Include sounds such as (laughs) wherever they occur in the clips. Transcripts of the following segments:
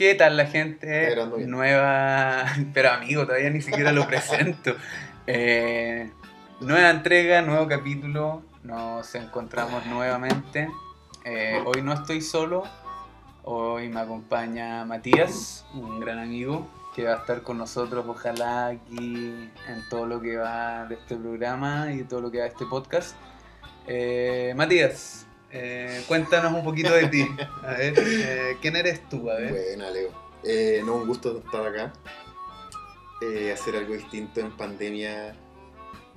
¿Qué tal la gente? Nueva. (laughs) Pero amigo, todavía ni siquiera lo presento. Eh, nueva entrega, nuevo capítulo. Nos encontramos nuevamente. Eh, hoy no estoy solo. Hoy me acompaña Matías, un gran amigo, que va a estar con nosotros, ojalá, aquí en todo lo que va de este programa y todo lo que va de este podcast. Eh, Matías, eh, cuéntanos un poquito de ti. A ver, eh, ¿quién eres tú? A ver. Buena, Leo. Eh, no, un gusto estar acá. Eh, hacer algo distinto en pandemia.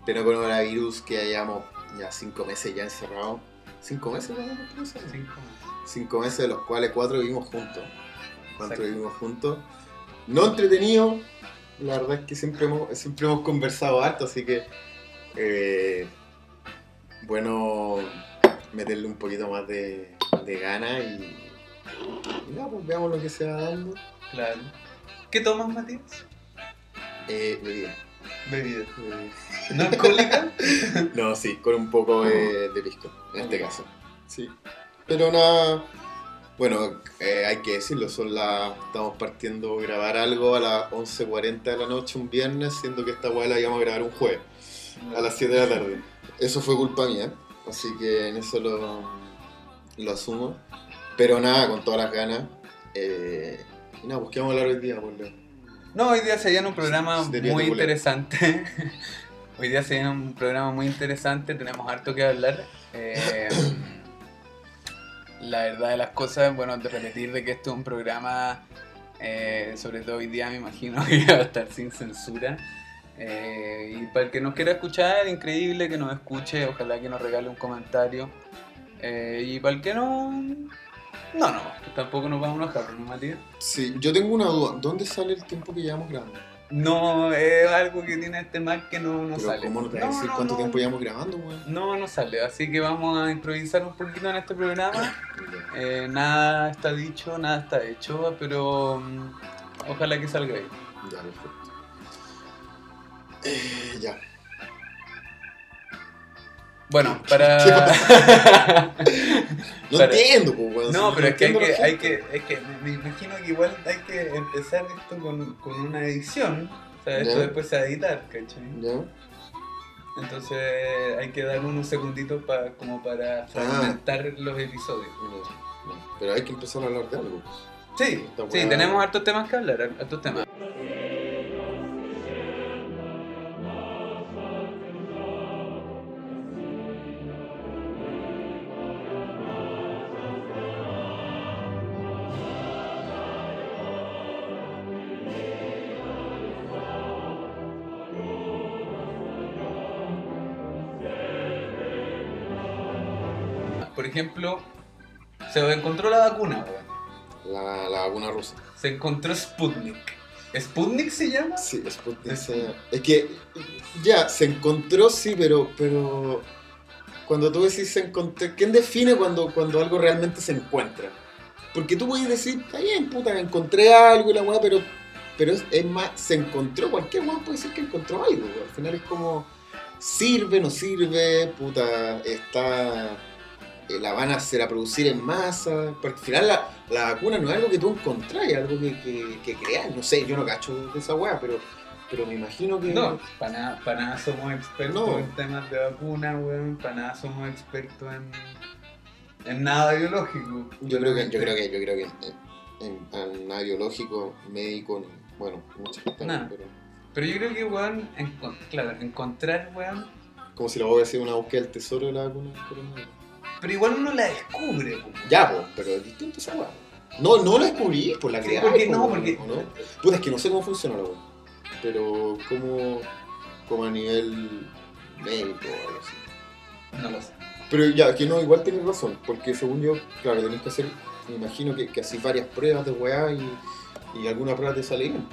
Pleno coronavirus, que hayamos ya cinco meses ya encerrados. ¿Cinco meses? no? Cinco. Cinco meses, de los cuales cuatro vivimos juntos. Cuatro Exacto. vivimos juntos. No entretenido. La verdad es que siempre hemos, siempre hemos conversado harto, así que. bueno, meterle un poquito más de, de gana y. y nada, pues veamos lo que se va dando. Claro. ¿Qué tomas, Matías? Eh, bebida. Bebida. Eh, ¿No alcohólica? (laughs) No, sí, con un poco de, de pisco, en este caso. Sí. Pero nada. Bueno, eh, hay que decirlo, son las. Estamos partiendo a grabar algo a las 11.40 de la noche un viernes, siendo que esta weá la íbamos a grabar un jueves, a las 7 de la tarde. Eso fue culpa mía, así que en eso lo, lo asumo. Pero nada, con todas las ganas. Eh, y nada, pues ¿qué vamos a hablar hoy día, por? No, hoy día se viene un programa muy interesante. (laughs) hoy día se viene un programa muy interesante, tenemos harto que hablar. Eh, la verdad de las cosas, bueno, de repetir de que esto es un programa, eh, sobre todo hoy día me imagino (laughs) que va a estar sin censura. Eh, y para el que nos quiera escuchar, increíble que nos escuche, ojalá que nos regale un comentario. Eh, y para el que no, no, no, tampoco nos vamos a enojar, ¿no, Matías? Sí, yo tengo una duda. ¿Dónde sale el tiempo que llevamos grabando? No, es algo que tiene este Mac que no, no Pero sale. ¿cómo no te No, decir no, cuánto tiempo llevamos grabando, weón? No, no sale, así que vamos a improvisar un poquito en este programa. (coughs) Eh, nada está dicho, nada está hecho, pero mm, ojalá que salga ahí. Ya, perfecto. Eh, ya. Bueno, (laughs) ¿Qué para... No Para- entiendo, pues, weón. no, pero es que hay que, hay que, es que me, imagino que igual hay que empezar esto con, con una edición. O sea, esto después se va a editar, ¿cachai? Ya. Entonle hay que dar unos segunditos para como para fragmentar los episodios. No, no. Pero hay que empezar a hablar de algo. Sí, sí, tenemos hartos temas que hablar, hartos temas. Ejemplo, se encontró la vacuna, weón. La, la vacuna rusa. Se encontró Sputnik. ¿Sputnik se llama? Sí, Sputnik se- Es que ya, se encontró, sí, pero, pero cuando tú decís se encontró, ¿quién define cuando, cuando algo realmente se encuentra? Porque tú puedes decir, está bien, puta, encontré algo y la weá, pero, pero es, es más, se encontró, cualquier weá puede decir que encontró algo, weá. Al final es como, sirve, no sirve, puta, está, la van a hacer a producir en masa, porque al final la, la vacuna no es algo que tú encontrás, es algo que, que, que creas, no sé, yo no cacho de esa weá, pero, pero me imagino que... No, para nada, pa' nada somos expertos No. en temas de vacuna, weón. Para nada somos expertos en, en nada biológico. Yo creo que, yo creo que, yo creo que en, en, en nada biológico, médico, bueno, muchas cosas, Nada. pero Pero yo creo que, weón, encon- claro, encontrar, weón. como si la voy a decir una búsqueda del tesoro de la vacuna del coronavirus. Pero igual uno la descubre. Ya, pues, pero es distinto esa weá. No, no la descubrí, por la Sí, crearon. porque no, po, porque. ¿o no? Puta, es que no sé cómo funciona la weá. Pero como, como a nivel médico o algo así. No lo sé. Pero ya, que no, igual tienes razón, porque según yo, claro, tenés que hacer, me imagino que, que así varias pruebas de weá y, y alguna prueba te sale bien.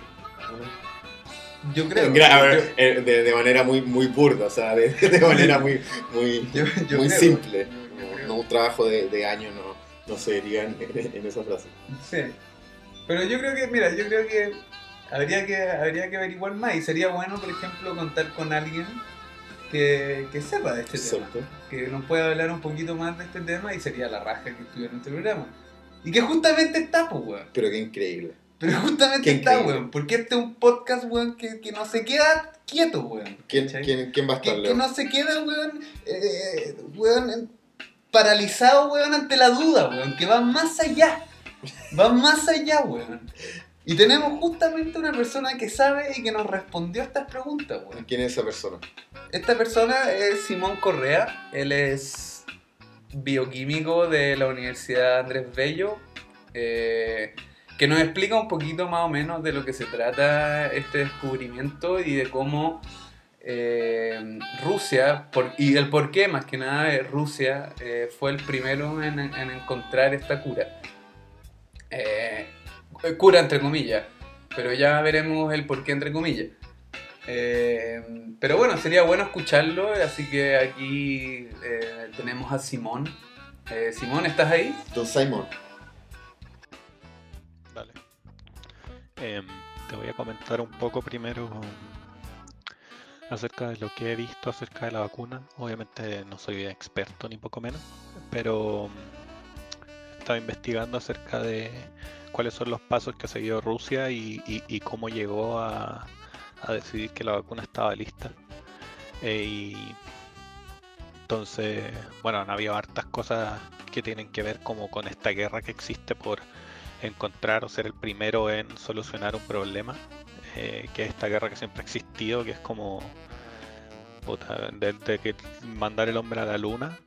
Yo creo. Yo- ver, eh, de, de manera muy, muy burda, o sea, de, (laughs) de manera muy, muy, yo- yo muy creo, simple. No, un trabajo de, de años no, no se diría (laughs) en, en esa frase. Sí. Pero yo creo que, mira, yo creo que habría que, habría que averiguar más y sería bueno, por ejemplo, contar con alguien que, que sepa de este tema. Que nos pueda hablar un poquito más de este tema y sería la raja que estuviera en este programa. Y que justamente está, pues, weón. Pero qué increíble. Pero justamente está, weón. Porque este es un podcast, weón, que, que no se queda quieto, weón. ¿Quién, quién, quién va a estar, que, que no se queda, weón, eh, weón, en- paralizado, weón, ante la duda, weón, que va más allá. Va más allá, weón. Y tenemos justamente una persona que sabe y que nos respondió a estas preguntas, weón. ¿Quién es esa persona? Esta persona es Simón Correa, él es bioquímico de la Universidad Andrés Bello, eh, que nos explica un poquito más o menos de lo que se trata este descubrimiento y de cómo eh, Rusia, por- y el por qué más que nada eh, Rusia eh, fue el primero en, en encontrar esta cura. Eh, cura entre comillas, pero ya veremos el por qué entre comillas. Eh, pero bueno, sería bueno escucharlo, así que aquí eh, tenemos a Simón. Eh, Simón, ¿estás ahí? Don Simon. Vale. Em, te voy a comentar un poco primero um, acerca de lo que he visto acerca de la vacuna. Obviamente no soy experto ni poco menos, pero he estado investigando acerca de cuáles son los pasos que ha seguido Rusia y, cómo llegó a, a decidir que la vacuna estaba lista. Eh, y entonces, bueno, han habido hartas cosas que tienen que ver como con esta guerra que existe por encontrar o ser el primero en solucionar un problema, eh, que es esta guerra que siempre ha existido, que es como puta, desde que mandar el hombre a la luna,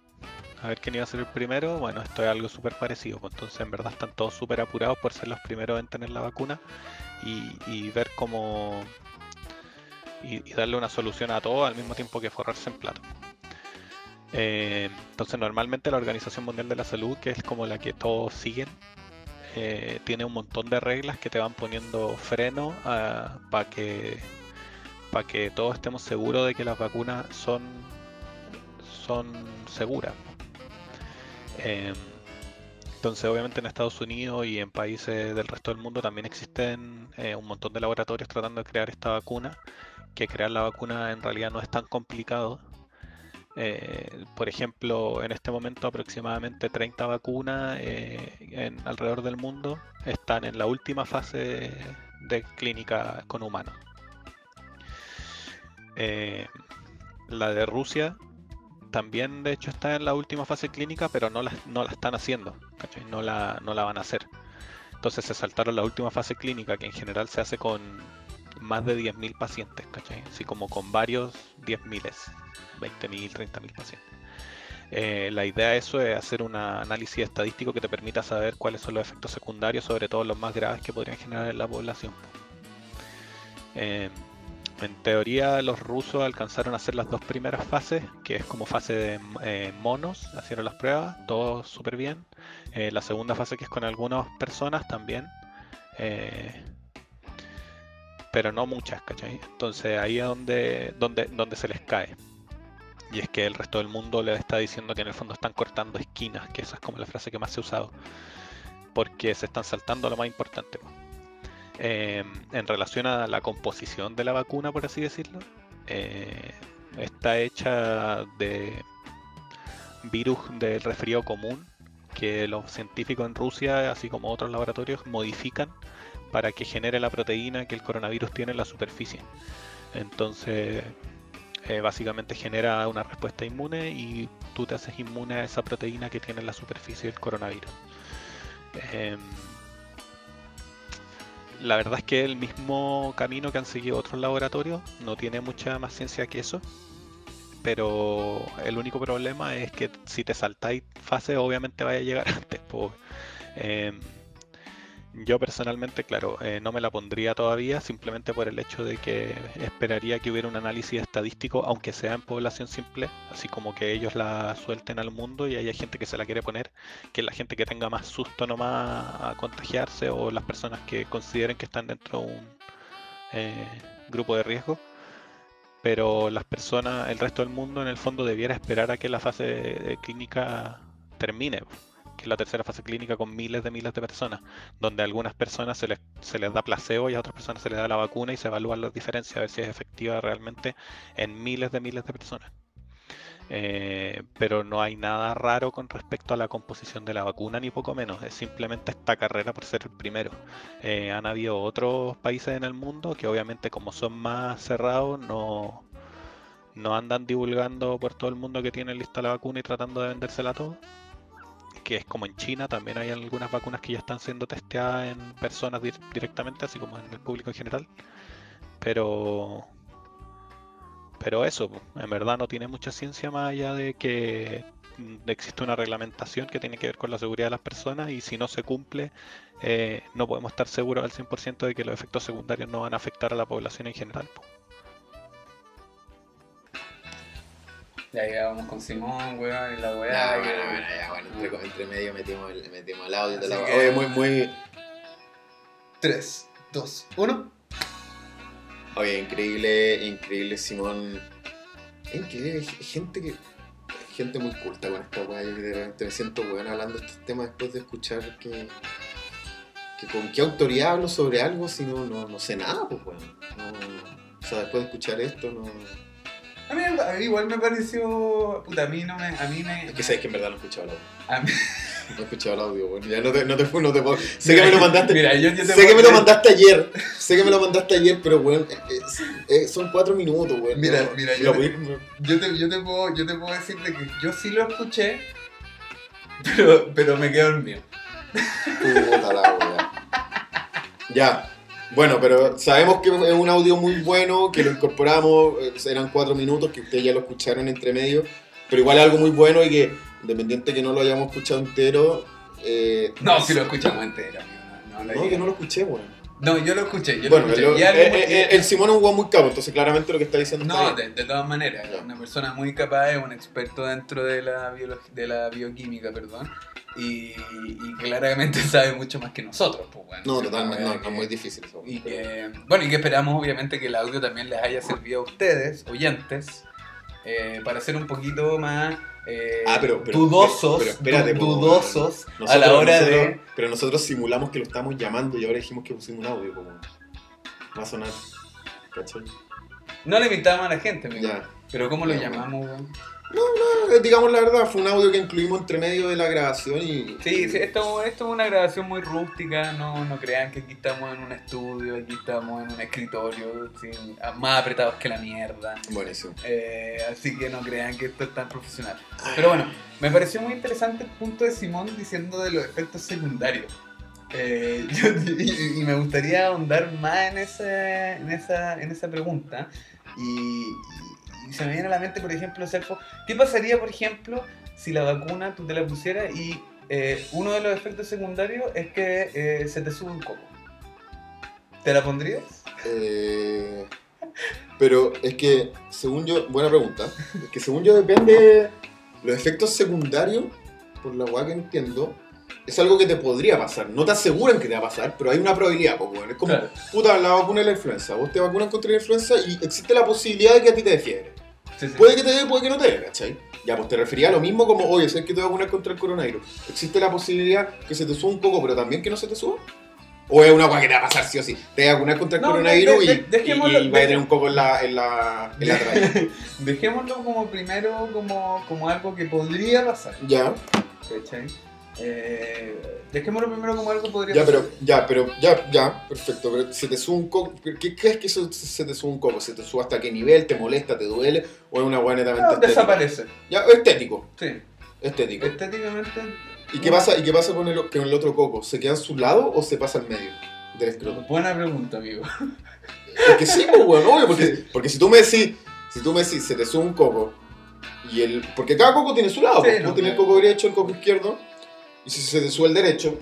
a ver quién iba a ser el primero, bueno, esto es algo súper parecido, pues entonces en verdad están todos súper apurados por ser los primeros en tener la vacuna y, y ver cómo y, darle una solución a todo al mismo tiempo que forrarse en plato. Eh, entonces normalmente la Organización Mundial de la Salud, que es como la que todos siguen, eh, tiene un montón de reglas que te van poniendo freno para que para que todos estemos seguros de que las vacunas son son seguras. Eh, entonces obviamente en Estados Unidos y en países del resto del mundo también existen eh, un montón de laboratorios tratando de crear esta vacuna, que crear la vacuna en realidad no es tan complicado. Eh, por ejemplo, en este momento aproximadamente 30 vacunas eh, en, alrededor del mundo están en la última fase de, clínica con humanos. Eh, la de Rusia también de hecho está en la última fase clínica, pero no la, no la están haciendo. No la, no la van a hacer. Entonces se saltaron la última fase clínica, que en general se hace con más de 10.000 pacientes, ¿cachai? Así como con varios 10.000, 20.000, 30.000 pacientes. Eh, la idea de eso es hacer un análisis estadístico que te permita saber cuáles son los efectos secundarios, sobre todo los más graves que podrían generar en la población. Eh, en teoría los rusos alcanzaron a hacer las dos primeras fases, que es como fase de eh, monos, hicieron las pruebas, todo súper bien. La segunda fase que es con algunas personas también. Pero no muchas, ¿cachai? Entonces ahí es donde, donde, donde se les cae. Y es que el resto del mundo le está diciendo que en el fondo están cortando esquinas, que esa es como la frase que más se ha usado. Porque se están saltando lo más importante. Eh, en relación a la composición de la vacuna, por así decirlo, eh, está hecha de virus del resfrío común que los científicos en Rusia, así como otros laboratorios, modifican para que genere la proteína que el coronavirus tiene en la superficie. Entonces, eh, básicamente genera una respuesta inmune y tú te haces inmune a esa proteína que tiene en la superficie del coronavirus. Eh, la verdad es que el mismo camino que han seguido otros laboratorios no tiene mucha más ciencia que eso. Pero el único problema es que si te saltáis fase, obviamente vaya a llegar (laughs) antes. Yo personalmente, claro, eh, no me la pondría todavía, simplemente por el hecho de que esperaría que hubiera un análisis estadístico, aunque sea en población simple, así como que ellos la suelten al mundo y haya gente que se la quiere poner, que la gente que tenga más susto nomás a contagiarse o las personas que consideren que están dentro de un eh, grupo de riesgo. Pero las personas, el resto del mundo en el fondo debiera esperar a que la fase de clínica termine que es la tercera fase clínica con miles de miles de personas, donde a algunas personas se les, se les da placebo y a otras personas se les da la vacuna y se evalúan las diferencias, a ver si es efectiva realmente en miles de miles de personas. Eh, pero no hay nada raro con respecto a la composición de la vacuna, ni poco menos. Es simplemente esta carrera por ser el primero. Eh, han habido otros países en el mundo que obviamente como son más cerrados no, no andan divulgando por todo el mundo que tienen lista la vacuna y tratando de vendérsela a todos. Que es como en China, también hay algunas vacunas que ya están siendo testeadas en personas dir- directamente, así como en el público en general. Pero pero eso, en verdad no tiene mucha ciencia más allá de que mm, existe una reglamentación que tiene que ver con la seguridad de las personas y si no se cumple, eh, no podemos estar seguros al 100% de que los efectos secundarios no van a afectar a la población en general. Po. Ya llegamos con Simón, weón, y la weá. bueno, bueno, ya, bueno, entre, entre medio metimos el, metimos el audio de la Así Oye, muy, muy. 3, 2, 1. Oye, increíble, increíble, Simón. Increíble, gente que. Gente muy culta con esta weá. Yo que de repente me siento weón hablando de estos temas después de escuchar que. que con qué autoridad hablo sobre algo si no, no, no sé nada, pues weón. No, o sea, después de escuchar esto, no. A mí, igual me pareció. Puta, a mí no me. A mí me. Es que sabes que en verdad no he escuchado el audio. a mí- No he escuchado el audio, weón. Ya no te, no te, no te puedo. Sé que me lo mandaste. Mira, yo, yo te Sé que me lo mandaste ayer, sé que me lo mandaste ayer, pero eh, son cuatro minutos, weón. Mira, No, mira, yo- voy- Yo te, yo, te puedo, yo te puedo decir de que yo sí lo escuché, pero, pero me quedo dormido. Puta la wea. Ya, bueno, pero sabemos que es un audio muy bueno, que lo incorporamos, eh, eran cuatro minutos, que ustedes ya lo escucharon entre medio, pero igual es algo muy bueno y que, independiente que no lo hayamos escuchado entero, eh, No, si lo escuchamos entero, amigo. No, no, lo No, que no lo escuché, weón. No, yo lo escuché, yo Bueno, lo escuché. el, Y algo eh, muy- eh, el Simón es un weón muy cabo, entonces claramente lo que está diciendo está No, bien. de, de todas maneras, es una persona muy capaz, es un experto dentro de la, de la bioquímica, perdón, y, y claramente (laughs) sabe mucho más que nosotros, pues bueno. No, totalmente, no, es muy difícil eso. Y que, bueno, y que esperamos obviamente que el audio también les haya servido a ustedes, oyentes, eh, para ser un poquito más eh, Ah, pero- pero- dudosos, pero espérate, a la hora nosotros- de... Pero nosotros simulamos que lo estamos llamando y ahora dijimos que pusimos un audio, como. Va a sonar. ¿Cachai? No le invitamos a la gente, amigo. Ya. pero ¿cómo lo Ya, llamamos? weón? Eh, Digamos la verdad, fue un audio que incluimos entre medio de la grabación y. Sí, sí, esto, esto es una grabación muy rústica, no, no crean que aquí estamos en un estudio, aquí estamos en un escritorio, sin- más apretados que la mierda. Buenísimo. Eh, así que no crean que esto es tan profesional. Pero bueno, me pareció muy interesante el punto de Simón diciendo de los efectos secundarios. Eh, (laughs) yo- y, y me gustaría ahondar más en esa, en esa, en esa pregunta. Y, y- y se me viene a la mente, por ejemplo, Sergio, ¿qué pasaría, por ejemplo, si la vacuna tú te la pusieras y eh, uno de los efectos secundarios es que eh, se te sube un coco? ¿Te la pondrías? Eh, pero es que, según yo, buena pregunta. Es que según yo depende. Los efectos secundarios, por la weá que entiendo, es algo que te podría pasar. No te aseguran que te va a pasar, pero hay una probabilidad, pues, weón. Es como, Claro. puta, la vacuna de la influenza. Vos te vacunan contra la influenza y existe la posibilidad de que a ti te dé fiebre. Sí, sí. Puede que te dé, puede que no te dé, ¿cachai? Ya, pues te refería a lo mismo como, oye, ¿sabes que te voy a vacunar contra el coronavirus? ¿Existe la posibilidad que se te suba un poco, pero también que no se te suba? ¿O es una weá que te va a pasar sí o sí? Te vas a vacunar contra el No, coronavirus de- de- y, y, y vas a tener un coco en la, en la, en la. (laughs) Dejémoslo como primero como, como algo que podría pasar. ya, ¿Cachai? Eh, dejémoslo primero como algo podría ya, pero, ya, pero, ya, ya, perfecto. Pero si te sube un coco, ¿qué crees que eso se te sube un coco? ¿Se te sube hasta qué nivel? ¿Te molesta? ¿Te duele? ¿O es una weá netamente No, estética? desaparece. Ya, estético, Sí. estético. Estéticamente. ¿Y qué pasa, ¿y qué pasa con, el, con el otro coco? ¿Se queda en su lado o se pasa al medio del escroto? Buena pregunta, amigo. Es que sí, pues, weón, obvio, porque, porque si tú me decís, si tú me decís, se te sube un coco, y el, porque cada coco tiene su lado, Sí, pues, no, tú tienes el claro. coco derecho, el coco izquierdo, y si se te sube el derecho,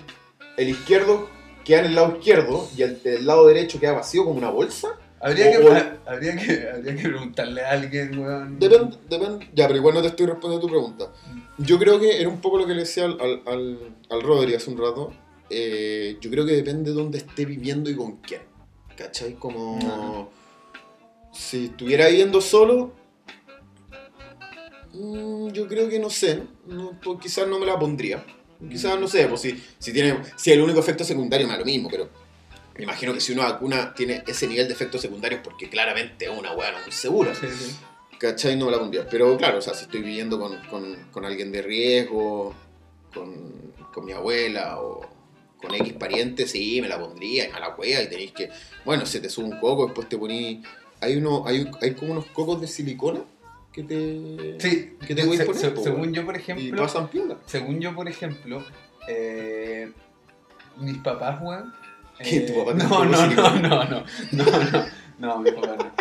el izquierdo queda en el lado izquierdo, y el, el lado derecho queda vacío como una bolsa. Habría que, O- o- ha- habría que, habría que preguntarle a alguien, weón. Depende, depende, ya, pero igual no te estoy respondiendo tu pregunta. Yo creo que era un poco lo que le decía al, al, al, al Rodri hace un rato. eh, yo creo que depende de dónde esté viviendo y con quién. ¿Cachai? Como. Ajá. Si estuviera viviendo solo. mm, yo creo que no sé. no, pues quizás no me la pondría. Quizás no sé, pues si, si tiene. Si el único efecto secundario me da lo mismo, pero. Me imagino que si una vacuna tiene ese nivel de efectos secundarios porque claramente es una hueá no muy segura. Sí, sí. ¿Cachai? No me la pondría. Pero claro, o sea, si estoy viviendo con, con- con alguien de riesgo, con, con mi abuela o con X pariente, sí, me la pondría, y me la cueva y tenéis que. Bueno, se te sube un coco, después te poní. Hay uno, hay, hay como unos cocos de silicona que te. Sí, ¿Qué te voy a se- poner, se- po, según yo, por Y ejemplo, según yo, por ejemplo, eh, mis papás, weón. (laughs) ¿Qué, tu papá tiene no, no, no, no, no, no, no, no, mis papás no.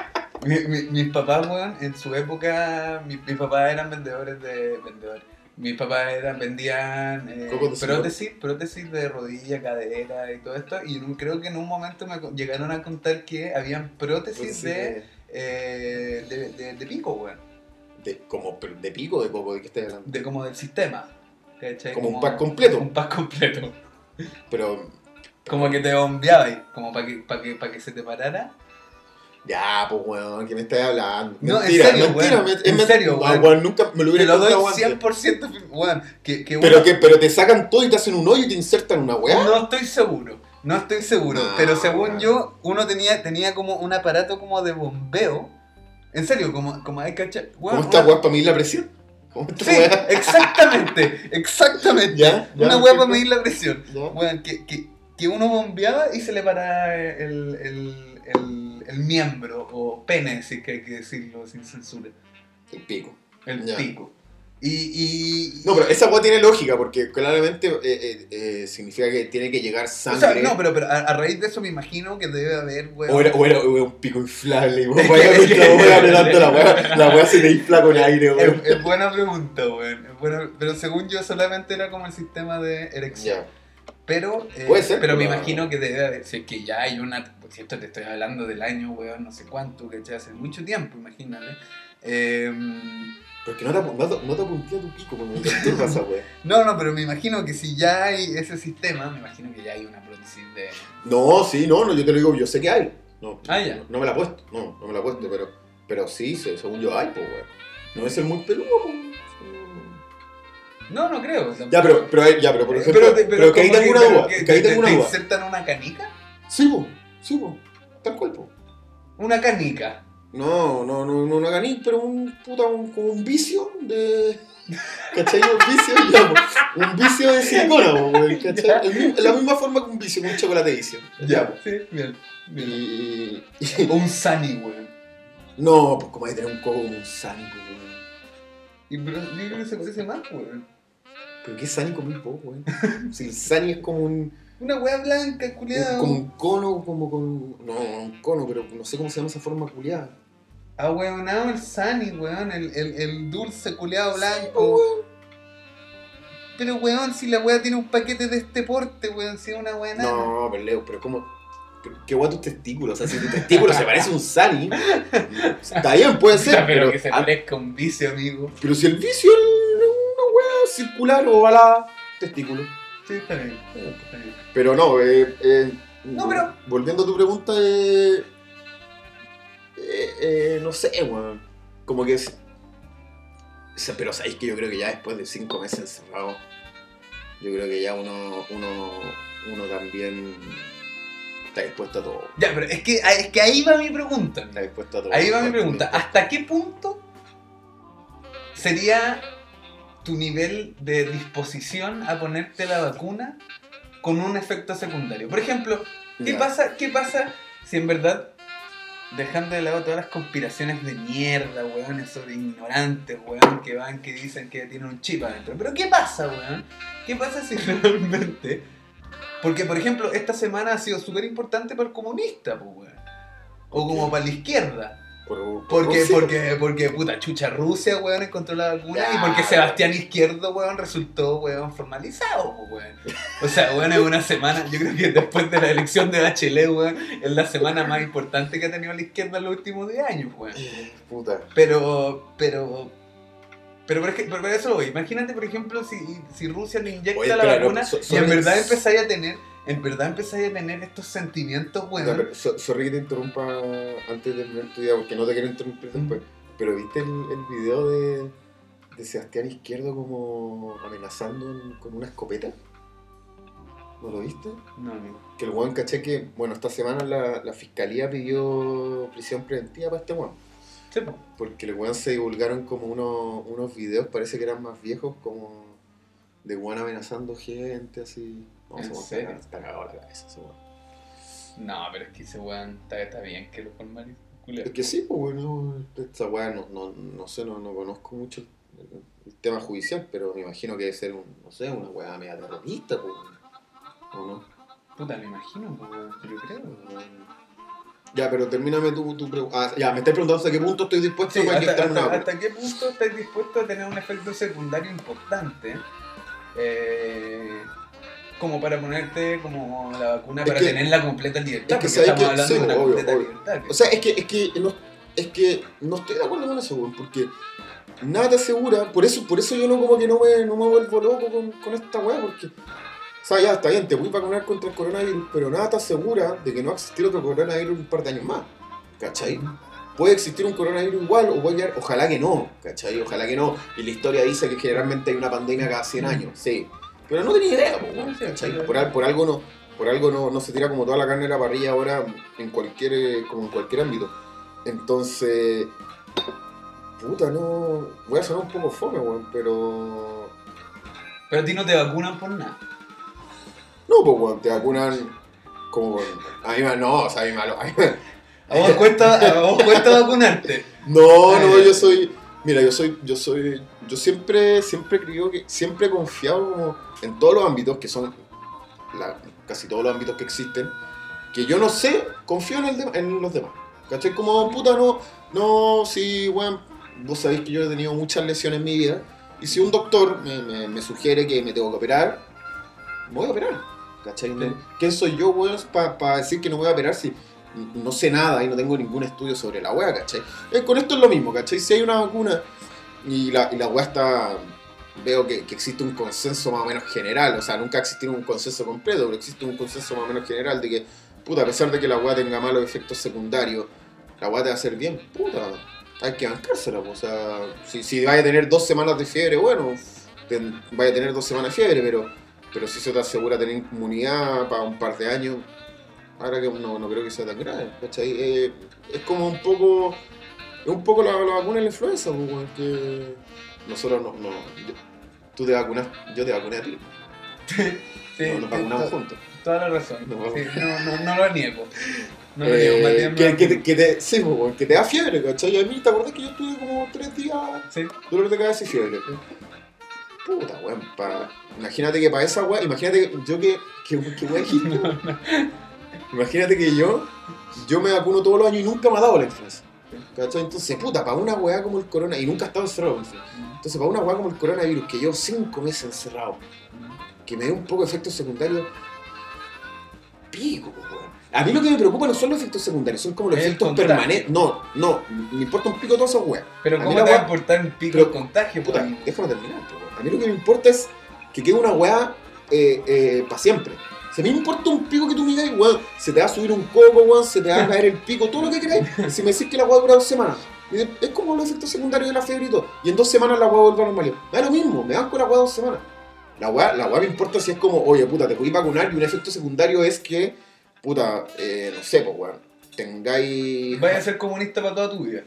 Mi- mi- mis papás, weón, en su época, mi- mis papás eran vendedores de vendedores. Mis papás eran, vendían eh, prótesis, prótesis de rodilla, cadera y todo esto. Y creo que en un momento me llegaron a contar que habían prótesis de, eh, de, de, de pico, weón. De, como de pico de coco, ¿de qué estás hablando? de como del sistema. ¿cachai? Como un pack completo. Un pack completo. Pero Como que te bombeaba y como para que, pa que, pa que se te parara. Ya, pues, weón, ¿qué me estás hablando? No, en serio, mentira, weón, en serio, no, weón. nunca me lo Te hubiera lo doy contado antes. 100% fi- weón, que, que Pero, que, pero te sacan todo y te hacen un hoyo y te insertan una weá. No estoy seguro. No estoy seguro. No, pero según weón. yo, uno tenía, tenía como un aparato como de bombeo. En serio, como, como hay cacha. ¿Cómo está weá para medir la presión? ¿Cómo está Sí, weá? exactamente, exactamente. Ya, ya, Una weá para medir la presión. Weón, que, que, que uno bombeaba y se le paraba el, el, el, el miembro, o pene, si es que hay que decirlo sin censura. El pico. El Ya. pico. Y, y. No, pero esa weá tiene lógica porque claramente eh, eh, eh, significa que tiene que llegar O sangre. sea, no, pero, pero a, a raíz de eso me imagino que debe haber, weón. O era, o era- o era un pico inflable contra la la weá, se te infla con aire, Es, weón. es buena pregunta, weón. Es buena- pero según yo solamente era como el sistema de erección. Ya. Pero, Puede ser, pero me imagino que debe haber, si es que ya hay una, por cierto te estoy hablando del año, weón, no sé cuánto, que hace mucho tiempo, imagínate. Eh, Porque no te, apu- no te, no te apunté a tu pico cuando me perturba esa weá. (laughs) no, no, pero me imagino que si ya hay ese sistema, me imagino que ya hay una prótesis de... No, sí, no, no, yo te lo digo, yo sé que hay. No, Ah, ya. no, no me la he puesto, no, no me la he puesto, pero, pero sí, se- según yo hay, pues, weón. No es el muy peludo, pues. No, no creo. Ya, pero, pero, ya, pero por ejemplo, te- pero, que ahí tengo una pero duda, que que ahí te- tengo una te duda. insertan una canica? Sí, po, sí, po, tal cual, po. Una canica. No, no, no, no una ganí, pero un puta, un, como un vicio de. ¿Cachai? Un vicio, (laughs) po. Un vicio de weón, ¿cachai? El la misma forma que un vicio, un chocolate vicio. Ya, sí, bien. bien. Y. O un Sunny, weón. No, pues como hay que tener un coco como un sánico, weón. Y pero yo creo que se parece más, weón. Pero qué sánico muy poco, weón. Si el sani es como un. Una weá blanca, culiada. como un cono, como con. No, un cono, pero no sé cómo se llama esa forma culiada. Ah, weón, no, el Sunny, weón. El, el, el dulce culiado blanco. weón. Pero, weón, si la weá tiene un paquete de este porte, weón, si es una weá nada. No, pero Leo, pero como. Qué guay tus testículos. O sea, si tu testículo se parece a un Sani, está bien, puede (laughs) ser. pero, pero, que se parezca un vicio, amigo. pero si el vicio es una weá circular o ovalada, testículo. Sí, está bien. Está bien. Pero no, eh, eh, No, pero- volviendo a tu pregunta, eh, eh, eh, no sé, weón. Como que es. Pero sabéis que yo creo que ya después de cinco meses encerrado, yo creo que ya uno, uno, uno también está dispuesto a todo. Ya, pero es que, es que ahí va mi pregunta. Está dispuesto a todo. Ahí va mi pregunta. ¿Hasta qué punto sería tu nivel de disposición a ponerte la vacuna con un efecto secundario? Por ejemplo, ¿qué pasa, ¿qué pasa si en verdad, dejando de lado todas las conspiraciones de mierda, weón, sobre ignorantes, weón, que van, que dicen que tienen un chip adentro? Pero ¿qué pasa, weón? ¿Qué pasa si (laughs) realmente... Porque, por ejemplo, esta semana ha sido súper importante para el comunista, pues, weón. O como para la izquierda. Por- por Porque, Rusia. porque, porque, puta, chucha Rusia, weón, encontró la vacuna y porque Sebastián Izquierdo, weón, resultó, weón, formalizado, pues, weón. O sea, weón, es una semana, yo creo que después de la elección de Bachelet, weón, es la semana más importante que ha tenido la izquierda en los últimos 10 años, weón. Eh, Puta. Pero, pero, pero por, pero por eso, imagínate, por ejemplo, si, si Rusia le inyecta Oye, la espera, no, vacuna so- y en verdad empezáis a tener, en verdad empezáis a tener estos sentimientos, pero, so- sorry que te interrumpa antes de terminar tu idea, porque no te quiero interrumpir después. Pero viste el, el video de, de Sebastián Izquierdo como amenazando en- con una escopeta? ¿No lo viste? No, amigo. Que el weón caché que, bueno, esta semana la, la fiscalía pidió prisión preventiva para este weón. Sí, po. Porque el weón se divulgaron como unos, unos videos, parece que eran más viejos, como de weón amenazando gente, así. No, ¿En serio? Está, cagado la cabeza, ese weón. No, pero es que ese weón está, está bien que lo formalicen. culero. Es que sí, pues bueno, esta weá no, no, no sé, no, no conozco mucho el, el tema judicial, pero me imagino que debe ser un, no sé, una weá media terrorista, pues. ¿O no? Puta, me imagino, weón, yo creo. Ya, pero termíname tu, tu pregunta. Ah, ya, me estás preguntando hasta qué punto estoy dispuesto Sí, para hasta, hasta- una hasta qué punto estáis dispuestos a tener un efecto secundario importante? eh, como para ponerte como la vacuna Es para que- tener la completa libertad. es que porque estamos que- hablando sí, de una obvio, completa obvio. libertad. O sea, es que, es que no, es que no estoy de acuerdo con eso, porque nada te asegura, por eso, por eso yo no como que no me, no me vuelvo loco con, con esta weá, porque, o sea, ya está bien, te voy a vacunar contra el coronavirus, pero nada te asegura de que no va a existir otro coronavirus un par de años más, ¿cachai? Puede existir un coronavirus igual, o puede llegar, ojalá que no, ¿cachai? Ojalá que no, y la historia dice que generalmente hay una pandemia cada 100 años, sí, pero no tenía idea, Por, al- por algo no, por algo no, no se tira como toda la carne de la parrilla ahora en cualquier, eh, como en cualquier ámbito. Entonces, puta, no. Voy a sonar un poco fome, weón, pero. Pero a ti no te vacunan por nada. No, pues, weón, te vacunan como. A mí me. No, o sea, a mí me. (laughs) A mí me- A vos cuesta, a vos cuesta vacunarte. (laughs) No, no, yo soy. Mira, yo soy. Yo soy. Yo siempre, siempre creo que. Siempre he confiado como en todos los ámbitos que son. la- casi todos los ámbitos que existen. Que yo no sé, confío en, el de- en los demás. ¿Cachai? Como puta, no. No, si, weón. Vos sabéis que yo he tenido muchas lesiones en mi vida. Y si un doctor me, me- me sugiere que me tengo que operar, me voy a operar. ¿Cachai? Sí. ¿Quién soy yo, weón, para decir que no voy a operar si no sé nada y no tengo ningún estudio sobre la weá, ¿cachai? Eh, con esto es lo mismo, ¿cachai? Si hay una vacuna y la, y la weá está. Veo que, que existe un consenso más o menos general, o sea, nunca ha existido un consenso completo, pero existe un consenso más o menos general de que, puta, a pesar de que la weá tenga malos efectos secundarios, la weá te va a hacer bien, puta, hay que bancársela, pues, o sea, si, si vaya a tener dos semanas de fiebre, bueno, vaya a tener dos semanas de fiebre, pero, pero si eso te asegura tener inmunidad para un par de años, ahora que no, no creo que sea tan grave, ¿cachai? Eh, es como un poco, es un poco la, la vacuna de la influenza, pues, weón, que nosotros no, no yo- tú te vacunas, yo te vacuné a ti, (laughs) Sí, no, nos vacunamos to- juntos. toda la razón. No, Sí, no, no, lo niego. No lo Eh, niego. Que, te, que te- sí, pues, weón, que te da fiebre, ¿cachai? A mí, ¿te acordás que yo tuve como tres días Sí. dolor de cabeza y fiebre? Puta, weón, pa... imagínate que para esa weá, imagínate que yo que, que, que dijiste, (laughs) Imagínate que yo, yo me vacuno todos los años y nunca me ha dado la influenza. ¿Cachai? Entonces, puta, para una weá como el corona, y nunca he estado encerrado. Entonces, para una weá como el coronavirus, que llevo cinco meses encerrado, que me dé un poco de efectos secundarios, pico, po, weón. A mí lo que me preocupa no son los efectos secundarios, son como los El efectos contagio. permanentes. No, no, me importa un pico todas esas weas. Pero A ¿cómo te va a importar un pico de contagio? Puta, pues? déjame terminar, weón. A mí lo que me importa es que quede una weá para siempre. Si a mí me importa un pico que tú me digas, weón, se te va a subir un coco, weón, se te va a caer el pico, todo lo que queráis. (laughs) Si me decís que la weá dura dos semanas, es como los efectos secundarios de la fiebre y todo. Y en dos semanas la weá vuelve a normalidad. Me da lo mismo, me dan con la weá dos semanas. La weá, la me importa si es como, oye, puta, te podéis vacunar y un efecto secundario es que, puta, eh, no sé, pues, weón, tengáis. Vaya a ser comunista para toda tu vida.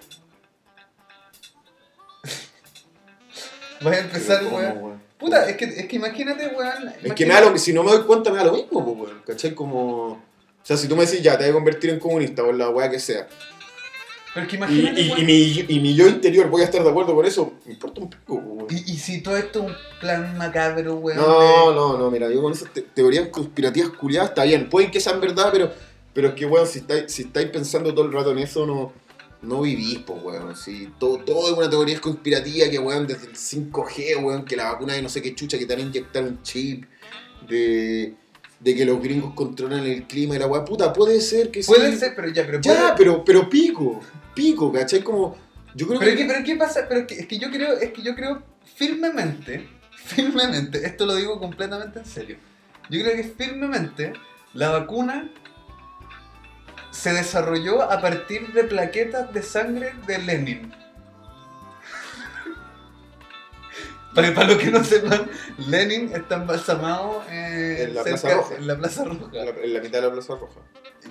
(laughs) Vaya a empezar, ¿Cómo, weón. Puta, es que, es que imagínate, weón. Es que me da lo, si no me doy cuenta me da lo mismo, pues, weón. ¿Cachai? Como. O sea, si tú me decís ya, te voy a convertir en comunista o en la weá que sea. Pero es que imagínate, y- y mi, y mi yo interior voy a estar de acuerdo con eso, me importa un pico, weón. Y, y si todo esto es un plan macabro, weón. No, de- no, no, mira, yo con esas te- teorías conspirativas culiadas está bien. Pueden que sean verdad, pero, pero es que, weón, si estáis, si estáis pensando todo el rato en eso, no, no vivís, pues, weón. Si todo, todo es una teoría conspirativa que, weón, desde el 5G, weón, que la vacuna de no sé qué chucha, que te van a inyectar un chip, de, de que los gringos controlan el clima y la weá, puta, puede ser que sí. Puede ser, pero ya, pero Ya, puede- pero, pero pico, pico, ¿cachai? Como, yo creo Pero, que... ¿qué, pero ¿qué pasa? Pero es que, es que yo creo, es que yo creo firmemente, (laughs) firmemente, esto lo digo completamente en serio. Yo creo que firmemente la vacuna se desarrolló a partir de plaquetas de sangre de Lenin. (laughs) Para, para los que no sepan, Lenin está embalsamado eh, En la cerca- Plaza Roja. en la Plaza Roja. En la, en la mitad de la Plaza Roja.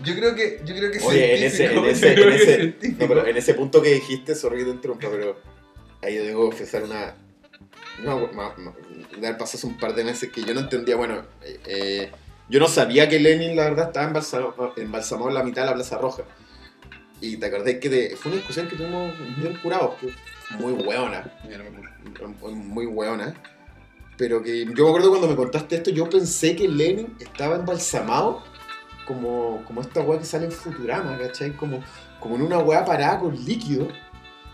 Yo creo que, yo creo que Oye, en ese, en (laughs) ese, en ese, no, pero en ese punto que dijiste, sorry que te interrumpa, pero ahí yo debo confesar una. No, pasado hace un par de meses que yo no entendía, bueno, eh, eh, yo no sabía que Lenin, la verdad, estaba embalsamado, embalsamado en la mitad de la Plaza Roja. Y te acordás que de- fue una discusión que tuvimos bien curados, que muy acuerdo. muy buena. Pero que yo me acuerdo cuando me contaste esto, yo pensé que Lenin estaba embalsamado como, como esta weá que sale en Futurama, ¿cachai? Como, como en una weá parada con líquido,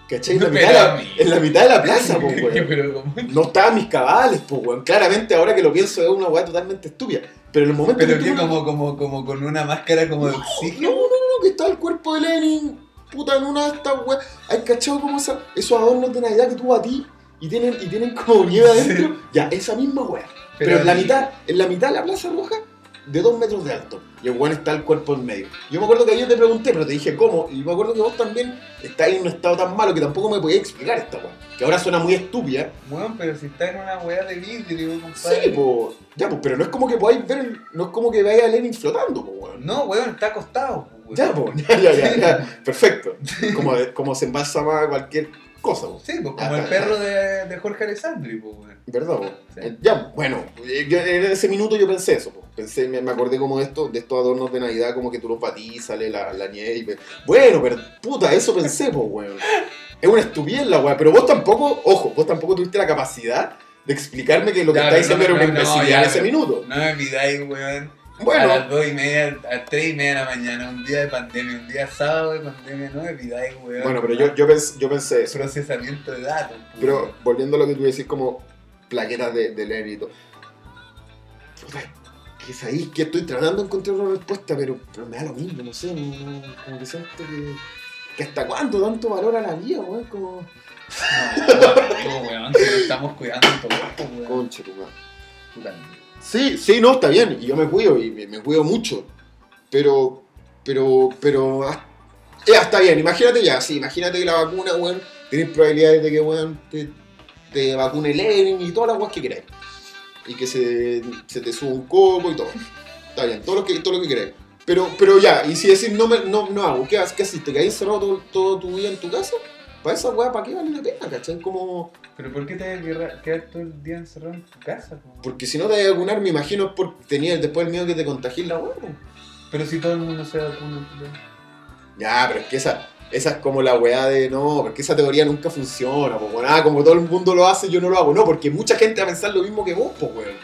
¿cachai? En la, mitad de la, en la mitad de la plaza, po, (laughs) weón. Pero como- No estaban mis cabales, po, weón. Claramente, ahora que lo pienso, es una weá totalmente estúpida. Pero en el momento Pero que que como, como, como con una máscara como de No, oxígeno. no, no, no, que está el cuerpo de Lenin, puta, en una de estas weas. ¿Hay cachado como esa- esos adornos de Navidad que tú a ti y tienen, y tienen como nieve adentro? Ya, esa misma wea. Pero, en la mitad, en la mitad de la Plaza Roja, de dos metros de alto. Y el weón está el cuerpo en medio. Yo me acuerdo que ayer te pregunté, pero te dije cómo. Y me acuerdo que vos también estáis en un estado tan malo que tampoco me podías explicar esta wea. Que ahora suena muy estúpida. Weón, pero si está en una weá de vidrio, compadre. Sí, po. Ya, pues, pero no es como que podáis ver, el- no es como que veáis a Lenin flotando, po, weón. No, weón, está acostado. po, weón. Ya, po, (laughs) ya, ya, ya, ya. (laughs) Perfecto. Como, como se embalsama cualquier cosa, po. Sí, pues como el ya, perro de, de Jorge Alessandri, pues, weón. ¿Verdad? Sí. Eh, Ya, bueno, eh, yo- en ese minuto yo pensé eso, po. Pensé, me, me acordé como de esto, de estos adornos de Navidad, como que tú los batís, sale la, la nieve y... Bueno, pero puta, eso pensé, po, weón. Es una estupidez la weá, pero vos tampoco, ojo, vos tampoco tuviste la capacidad de explicarme que lo que Ya, estáis pero diciendo no, era una no, no, imbecilidad ya, en ese pero- minuto. No me pidáis, weón. A Bueno, las dos y media, a las tres y media de la mañana, un día de pandemia, un día sábado de pandemia, no me pidáis, weón. bueno, pero yo, yo, pens- yo pensé eso. Procesamiento de datos. pues, Pero volviendo a lo que tú decís como plaquetas de, de y todo. Puta, que es ahí que estoy tratando de encontrar una respuesta, pero, pero me da lo mismo, no sé, no, no- como que siento que, que hasta cuándo tanto valor a la vida, weón, como... No, weón, si nos estamos cuidando todo, pues, weón. Conche, tu madre. Sí, sí, no, está bien, y yo me cuido, y me, me cuido mucho, pero, pero, pero, ah, ya, está bien, imagínate ya, sí, imagínate que la vacuna, weón, tienes probabilidades de que, weón, te, te vacune Lenin y todas las weas que queráis. Y que se, se te suba un coco y todo. Está bien, todo lo que, todo lo que queráis. Pero, pero ya, y si decís no, me, no, no hago, ¿qué haces? ¿Qué haces? ¿Te quedas encerrado todo, todo tu vida en tu casa? Para esa weá, ¿para qué vale la pena, cachai? Como... Pero ¿por qué te vas a quedar- todo el día encerrado en tu casa? po? Porque si no te vas a vacunar, me imagino es porque tenías después el miedo que te contagies la weá. Pero si todo el mundo se vacuna, pues, Ya, pero es que esa, esa es como la weá de no, porque esa teoría nunca funciona, pues bueno, ah, como todo el mundo lo hace, yo no lo hago. No, porque mucha gente va a pensar lo mismo que vos, pues weón.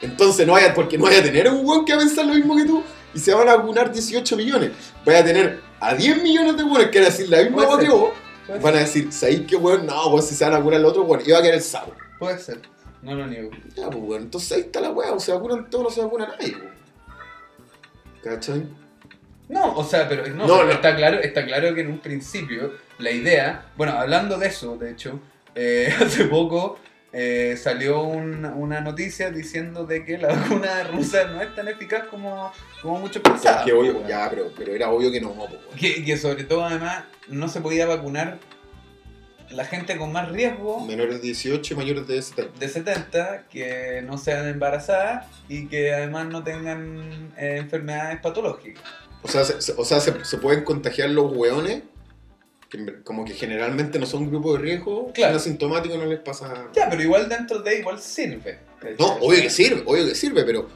Entonces no vaya, porque no vaya a tener un weón que va a pensar lo mismo que tú y se van a vacunar 18 millones. Vaya a tener a 10 millones de weones que van a decir la misma weá que vos. Puede Van a decir, ¿sabéis qué weón? No, weón, si se van a vacunar el otro, weón, iba a quedar el sapo. Puede ser, no lo niego. Ya, pues weón, entonces ahí está la weá, o se vacunan todos, no se vacuna nadie, weón. ¿Cachai? No, o sea, pero, no, No, pero no. Está, claro, está claro que en un principio la idea, bueno, hablando de eso, de hecho, eh, (laughs) hace poco eh, salió un- una noticia diciendo de que la (laughs) vacuna rusa no es tan eficaz como, como muchos pensaban. que obvio, ya, pero, pero era obvio que no, que, que sobre todo además no se podía vacunar la gente con más riesgo Menores de 18 y mayores de 70. de 70 que no sean embarazadas y que además no tengan eh, enfermedades patológicas. O sea, se, se- o sea se, se pueden contagiar los hueones, que en como que generalmente no son grupo de riesgo, Claro. son asintomáticos no les pasa. Ya, pero igual dentro de igual sirve. No, obvio que sirve, obvio que sirve, pero.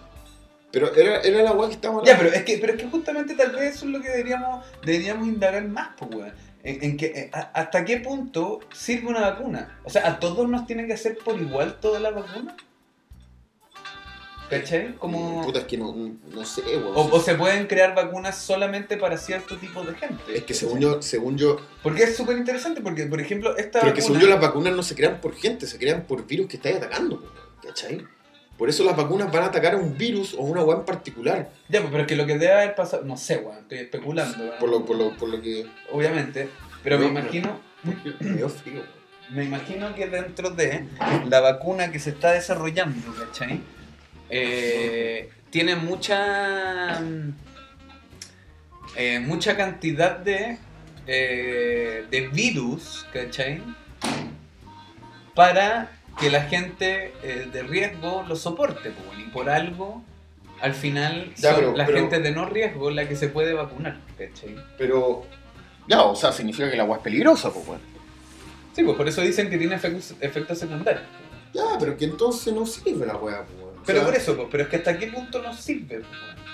Pero era, era la weá que estábamos Ya, hablando. pero es que, pero es que justamente tal vez eso es lo que deberíamos, deberíamos indagar más, pues, weón. En, en que, eh, a- ¿Hasta qué punto sirve una vacuna? O sea, ¿a todos nos tienen que hacer por igual toda la vacuna? ¿Cachai? Como... Puta, es que no, no sé, weón. O, o se pueden crear vacunas solamente para cierto tipo de gente. es que según yo, según yo. Porque es súper interesante, porque, por ejemplo, esta Pero es que vacuna... según yo las vacunas no se crean por gente, se crean por virus que estáis atacando, ¿cachai? Por eso las vacunas van a atacar a un virus o una weá en particular. Ya, pero es que lo que debe haber pasado... No sé, weón, estoy especulando. Por lo, por lo, por lo que. Obviamente. Pero me No, pero- imagino... Me dio frío, weón. Me imagino que dentro de la vacuna que se está desarrollando, ¿cachai? Eh, tiene mucha. mm, eh, mucha cantidad de. eh, de virus, ¿cachai? Para que la gente eh, de riesgo lo soporte, po, y por algo al final Ya, son pero- la pero- gente de no riesgo la que se puede vacunar, ¿cachai? Pero. Ya, o sea, significa que la agua es peligrosa, pues. Sí, pues por eso dicen que tiene efectos, efectos secundarios. Ya, pero que entonces no sirve la weá, pues, O Pero sea, por eso, pues, pero es que hasta qué punto nos sirve,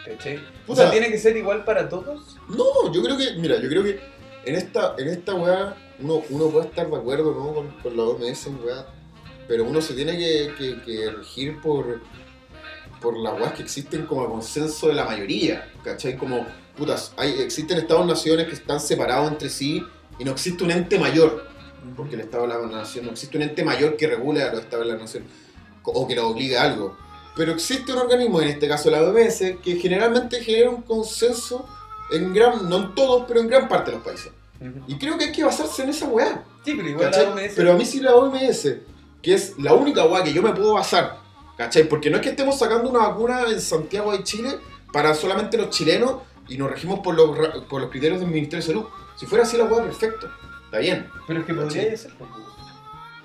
pues, ¿cachai? O sea, tiene que ser igual para todos. No, yo creo que, mira, yo creo que en esta, en esta weá uno, uno puede estar de acuerdo ¿no? con, con la OMS weá, pero uno se tiene que, que- que regir por, por las weas que existen como el consenso de la mayoría, ¿cachai? Como, putas, hay, existen estados-naciones que están separados entre sí y no existe un ente mayor, porque el Estado de la Nación no existe un ente mayor que regule a los Estados de la Nación o que lo obligue a algo. Pero existe un organismo, en este caso la OMS, que generalmente genera un consenso en gran, no en todos, pero en gran parte de los países. Y creo que hay que basarse en esa weá. Sí, pero igual ¿cachai? la OMS. Pero a mí sí la OMS, que es la única weá que yo me puedo basar, ¿cachai? Porque no es que estemos sacando una vacuna en Santiago de Chile para solamente los chilenos y nos regimos por los, por los criterios del Ministerio de Salud. Si fuera así la weá, perfecto. Está bien. Pero es que podría ser.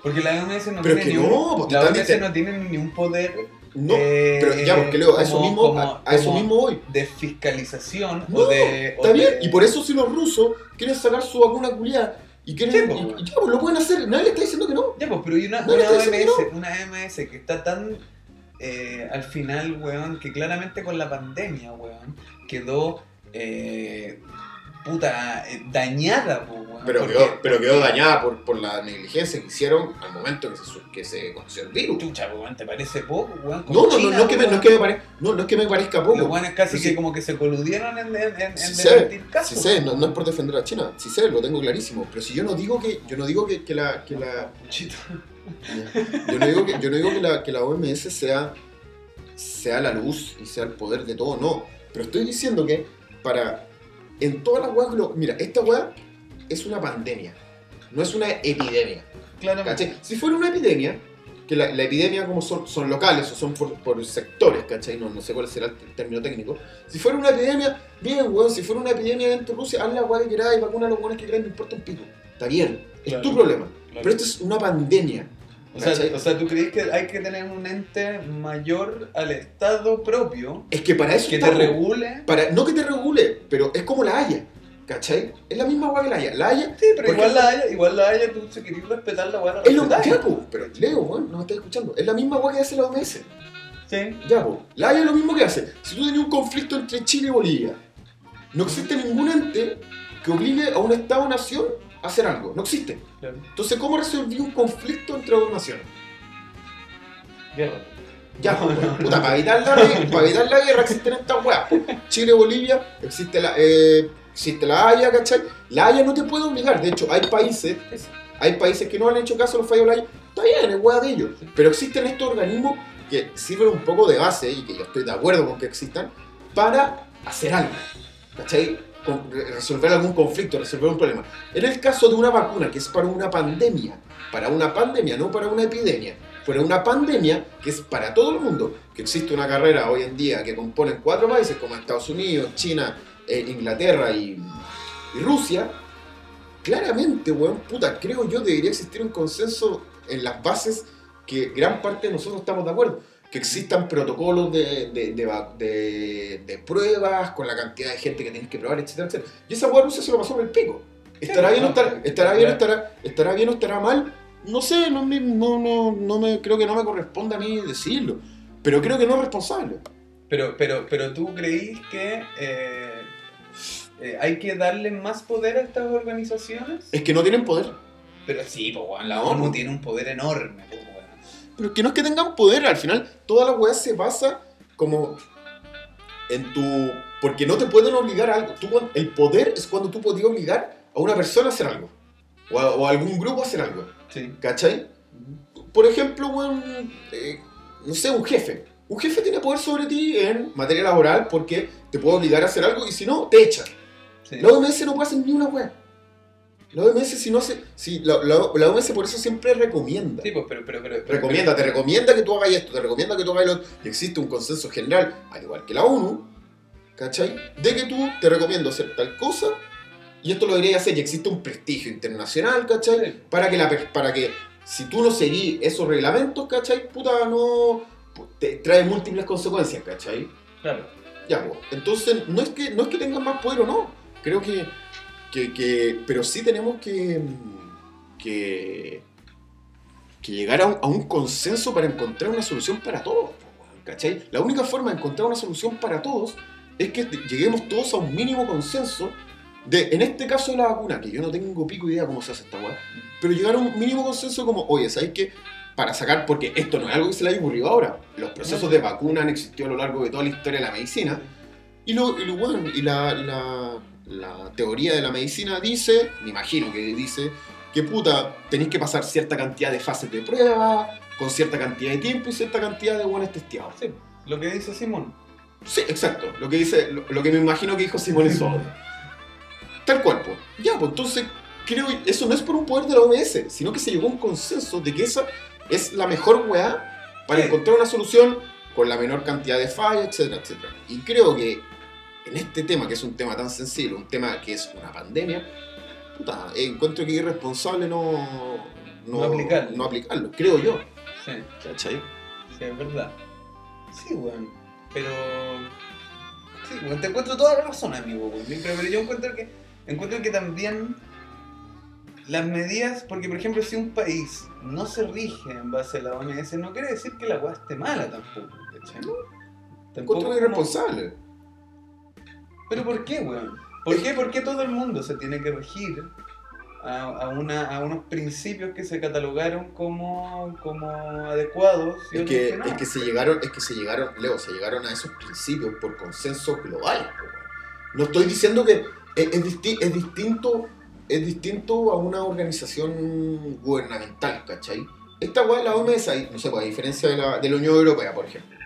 Porque la OMS no Pero tiene que ni un, no, pues la OMS no tiene ni un poder No, eh, pero ya, porque Leo, a eso como- mismo, como- a, a eso mismo voy. de fiscalización No, o de. o Está bien, de- y por eso si los rusos quieren sacar su vacuna culiada y quieren. Sí, y- pues. y ya, pues lo pueden hacer, nadie le está diciendo que no. Ya, pues, pero hay una, No una OMS, una OMS que está tan eh, al final, weón, que claramente con la pandemia, weón, quedó eh, puta eh, dañada, po, weón. Pero porque- quedó, pero quedó dañada por, por la negligencia que hicieron al momento que se, que se conoció el virus. Chucha, weón, ¿te parece poco, weón? No, no, no, China, no, es que me, no, es que me pare- no, no es que me parezca poco. Los weones casi que sí. como que se coludieron en, en, en, en Sí sé, desmentir casos. Sí sé, no, no es por defender a China, sí sé, lo tengo clarísimo. Pero si yo no digo que, yo no digo que, que la, que la, Chito. yo no digo que, yo no digo que la, que la OMS sea, sea la luz y sea el poder de todo, no. Pero estoy diciendo que para, en todas las weas, mira, esta wea es una pandemia, no es una epidemia. Claramente. ¿Cachai? Si fuera una epidemia, que la, la epidemia como son, son locales o son por, por sectores, ¿cachai? No, no sé cuál será el término técnico. Si fuera una epidemia, bien, weón, si fuera una epidemia dentro de Rusia, haz la weá que queráis, vacuna a los weones que queráis, no importa un pico. Está bien, es Claro. tu problema. Claro. Pero esto es una pandemia. O sea, o sea, ¿tú crees que hay que tener un ente mayor al Estado propio es que para eso que te regule? Para, no que te regule, pero es como la Haya, ¿cachai? Es la misma weá que la Haya. La Haya Sí, pero igual la haya, igual la haya, tú si querés respetar la la es lo po, pero Leo, weón, no me estás escuchando. Es la misma weá que hace la OMS. Sí. Ya. La Haya es lo mismo que hace. Si tú tenías un conflicto entre Chile y Bolivia, no existe ningún ente que obligue a un Estado-nación hacer algo. No existe. Claro. Entonces, ¿cómo resolví un conflicto entre dos naciones? Guerra. Ya, po, puta, para evitar, la, para evitar la guerra existen estas weas. Chile, Bolivia, existe la, eh, existe la Haya, ¿cachai? La Haya no te puede obligar. De hecho, hay países, hay países que no han hecho caso a los fallos de la Haya. Está bien, es wea de ellos. Pero existen estos organismos que sirven un poco de base y que yo estoy de acuerdo con que existan para hacer algo. ¿Cachai? Resolver algún conflicto, resolver un problema. En el caso de una vacuna que es para una pandemia, para una pandemia, no para una epidemia, para una pandemia que es para todo el mundo, que existe una carrera hoy en día que componen cuatro países como Estados Unidos, China, eh, Inglaterra y, y Rusia, claramente, weón, puta, creo yo debería existir un consenso en las bases que gran parte de nosotros estamos de acuerdo. Que existan protocolos de, de, de pruebas con la cantidad de gente que tienes que probar, etcétera, etcétera. Y esa weá Rusia se lo pasó por el pico. ¿Estará bien o estará, estará bien o estará, estará bien o estará mal? No sé, no, no, no, no me, creo que no me corresponde a mí decirlo. Pero creo que no es responsable. Pero, pero, pero tú creís que eh, eh, hay que darle más poder a estas organizaciones? Es que no tienen poder. Pero sí, pues la No, ONU tiene un poder enorme. Pero que no es que tengan poder, al final toda la weá se basa como en tu... Porque no te pueden obligar a algo. Tú, el poder es cuando tú podías obligar a una persona a hacer algo. O a, o a algún grupo a hacer algo. Sí. ¿Cachai? Por ejemplo, weón, eh, no sé, un jefe. Un jefe tiene poder sobre ti en materia laboral porque te puede obligar a hacer algo y si no, te echa. sí. La OMS no puede hacer ni una weá. La OMS si no hace... Si, la, la- la OMS por eso siempre recomienda. Sí, pues, pero, pero, pero, Recomienda, te recomienda que tú hagas esto, te recomienda que tú hagas lo otro. Y existe un consenso general, al igual que la ONU, ¿cachai? De que tú te recomiendo hacer tal cosa y esto lo deberías hacer. Y existe un prestigio internacional, ¿cachai? Sí. Para que, la, para que si tú no seguís esos reglamentos, ¿cachai? Puta, no. te trae múltiples consecuencias, ¿cachai? Claro. Ya, pues. Entonces, no es que, no es que tengan más poder o no. Creo que, que, pero sí tenemos que, que, que llegar a un, consenso para encontrar una solución para todos. ¿Cachai? La única forma de encontrar una solución para todos es que lleguemos todos a un mínimo consenso de, en este caso de la vacuna, que yo no tengo pico idea cómo se hace esta weá, pero llegar a un mínimo consenso como, oye, ¿sabes qué? Para sacar, porque esto no es algo que se le haya ocurrido ahora. Los procesos de vacuna han existido a lo largo de toda la historia de la medicina. Y, lo, y, y la- la teoría de la medicina dice, me imagino que dice, que puta, tenéis que pasar cierta cantidad de fases de prueba, con cierta cantidad de tiempo y cierta cantidad de buenos testeados. Sí, lo que dice Simón. Sí, exacto. Lo que dice, lo, lo que me imagino que dijo Simón Sode. Tal cual, pues. Ya, pues entonces, creo que eso no es por un poder de la OMS, sino que se llegó a un consenso de que esa es la mejor weá para Sí. encontrar una solución con la menor cantidad de fallas, etcétera, etcétera. Y creo que en este tema, que es un tema tan sensible, un tema que es una pandemia, puta, encuentro que es irresponsable no, No aplicarlo. no aplicarlo, creo yo. Sí, ¿Cachai? sí, es verdad. Sí, weón. Pero. Sí, weón, te encuentro toda la razón, amigo, weón. Pero, pero yo encuentro que. Encuentro que también. Las medidas, porque por ejemplo, si un país no se rige en base a la OMS, no quiere decir que la weá esté mala tampoco, ¿cachai? Tampoco Encuentro como- irresponsable. ¿Pero por qué, weón? ¿Por qué, ¿Por qué todo el mundo se tiene que regir a, a una, a unos principios que se catalogaron como, como adecuados y Es que, que no? es que se llegaron, es que se llegaron, Leo, se llegaron a esos principios por consenso global. weón. No estoy diciendo que es, es disti- es distinto, es distinto a una organización gubernamental, ¿cachai? Esta weá la OMS, ahí, no sé, pues, a diferencia de la, de la Unión Europea, por ejemplo,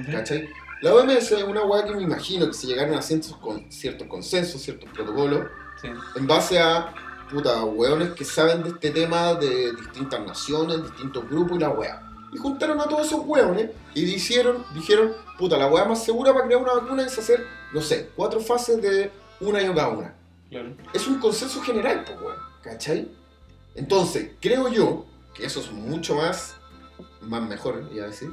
Ujú. ¿cachai? La OMS es una weá que me imagino que se llegaron a ciertos, con, ciertos consensos, ciertos protocolos, Sí. en base a puta weones que saben de este tema de distintas naciones, distintos grupos y la wea. Y juntaron a todos esos weones y dijeron, dijeron, puta, la wea más segura para crear una vacuna es hacer, no sé, cuatro fases de un año cada una. Claro. Es un consenso general, pues weón, ¿cachai? Entonces, creo yo que eso es mucho más, más mejor, iba a decir,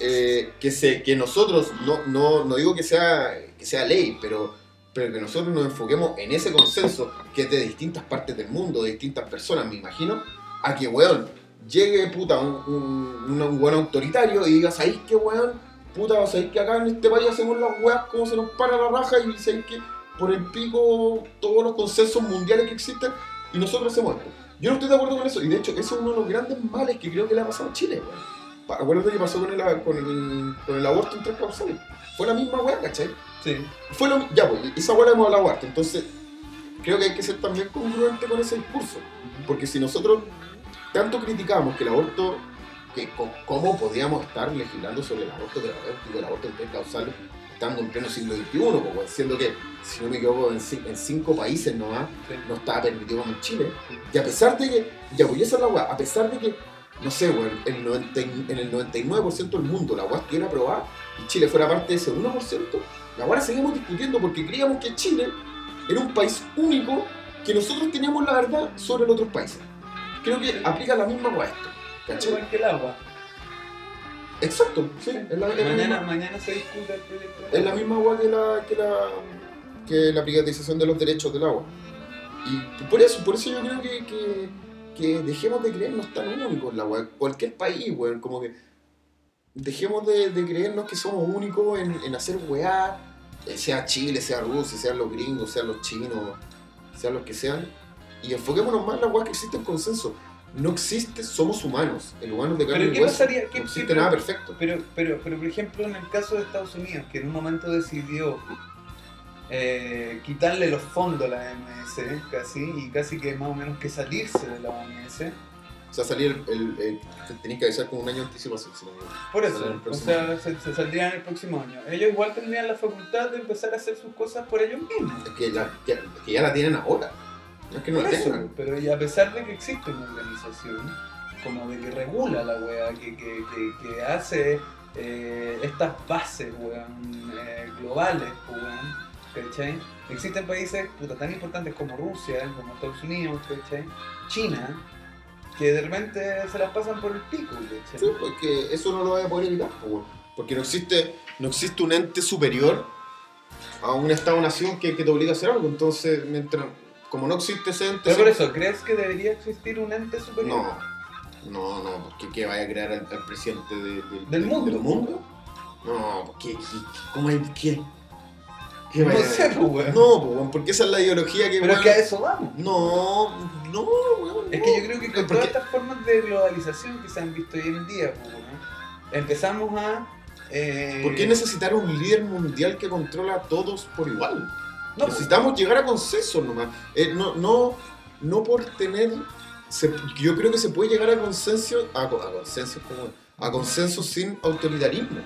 eh, que, se, que nosotros, no, no, no digo que sea, que sea ley, pero, pero que nosotros nos enfoquemos en ese consenso que es de distintas partes del mundo, de distintas personas, me imagino, a que, weón, llegue, puta, un, un, un weón autoritario y diga, ¿sabéis qué, weón? Puta, ¿sabéis que acá en este país hacemos las weas como se nos para la raja y ¿sabéis que por el pico todos los consensos mundiales que existen y nosotros hacemos esto? Yo no estoy de acuerdo con eso y de hecho eso es uno de los grandes males que creo que le ha pasado a Chile, weón. Acuérdate que pasó con el, con el, con el aborto en tres causales. Fue la misma weá, ¿cachai? Sí. Fue lo, ya, pues, esa weá la hemos hablado harto. Entonces, creo que hay que ser también congruente con ese discurso. Porque si nosotros tanto criticamos que el aborto, que cómo podíamos estar legislando sobre el aborto terapéutico, el aborto en tres causales, estando en pleno siglo XXI, pues, siendo que, si no me equivoco, en, en cinco países nomás Sí. no estaba permitido como en Chile. Y a pesar de que, ya voy a hacer la weá, a pesar de que, no sé, weón, el 90 y- en el 99% del mundo la weá estuviera aprobada y Chile fuera parte de ese 1%, la weá la seguimos discutiendo porque creíamos que Chile era un país único que nosotros teníamos la verdad sobre los otros países. Creo que aplica la misma weá esto. ¿Cachai? Igual que el agua. Exacto, sí, es la, es la Mañana, misma, mañana se discute el proyecto. es la agua. misma weá que la, que la que la privatización de los derechos del agua. Y por eso, por eso yo creo que, que, que dejemos de creernos tan únicos la weá. Cualquier país, weón, como que dejemos de, de creernos que somos únicos en, en hacer weá, eh, sea Chile, sea Rusia, sean los gringos, sean los chinos, sean los que sean, y enfoquémonos más en las weas que existen consenso. No existe, somos humanos, el humano de carne Pero y ¿qué hueso. pasaría? ¿Qué- no existe qué- nada perfecto. Pero, pero, pero, por ejemplo, en el caso de Estados Unidos, que en un momento decidió eh, quitarle los fondos a la OMS, casi, y casi que más o menos que salirse de la OMS. O sea, salir el, el, el- tenías que avisar con un año de anticipación. si no. Por eso, o sea, se, se saldrían el próximo año. Ellos igual tendrían la facultad de empezar a hacer sus cosas por ellos mismos. Es que, ya, que ya la tienen ahora. No es que no Por la eso, tengan. pero y a pesar de que existe una organización como de que regula la weá, que, que, que, que hace eh, estas bases weón, eh, globales, weón, ¿cachai? Existen países puta, tan importantes como Rusia, como Estados Unidos, ¿cachai? China, que de repente se las pasan por el pico, ¿cachai? Sí, porque eso no lo voy a poder evitar. Porque no existe, no existe un ente superior a un Estado-nación que, que te obliga a hacer algo. Entonces, mientras, como no existe ese ente... Pero por eso, ¿crees que debería existir un ente superior? No, no, no, porque ¿qué vaya a crear al, al presidente de- de- Del de- mundo. del mundo? No, porque ¿qué, cómo hay, qué? ¿Qué No sé, pues, weón. No, pues, weón, porque esa es la ideología que... Pero es que a eso vamos. No, no, weón. Es no. que yo creo que con Porque- todas estas formas de globalización que se han visto hoy en día, pues, weón, empezamos a... eh, ¿Por qué necesitar un líder mundial que controla a todos por igual? No, pues, Necesitamos llegar a consenso nomás. Eh, no, no, no por tener. se- yo creo que se puede llegar a consenso. A, a consenso. A consenso sin autoritarismo.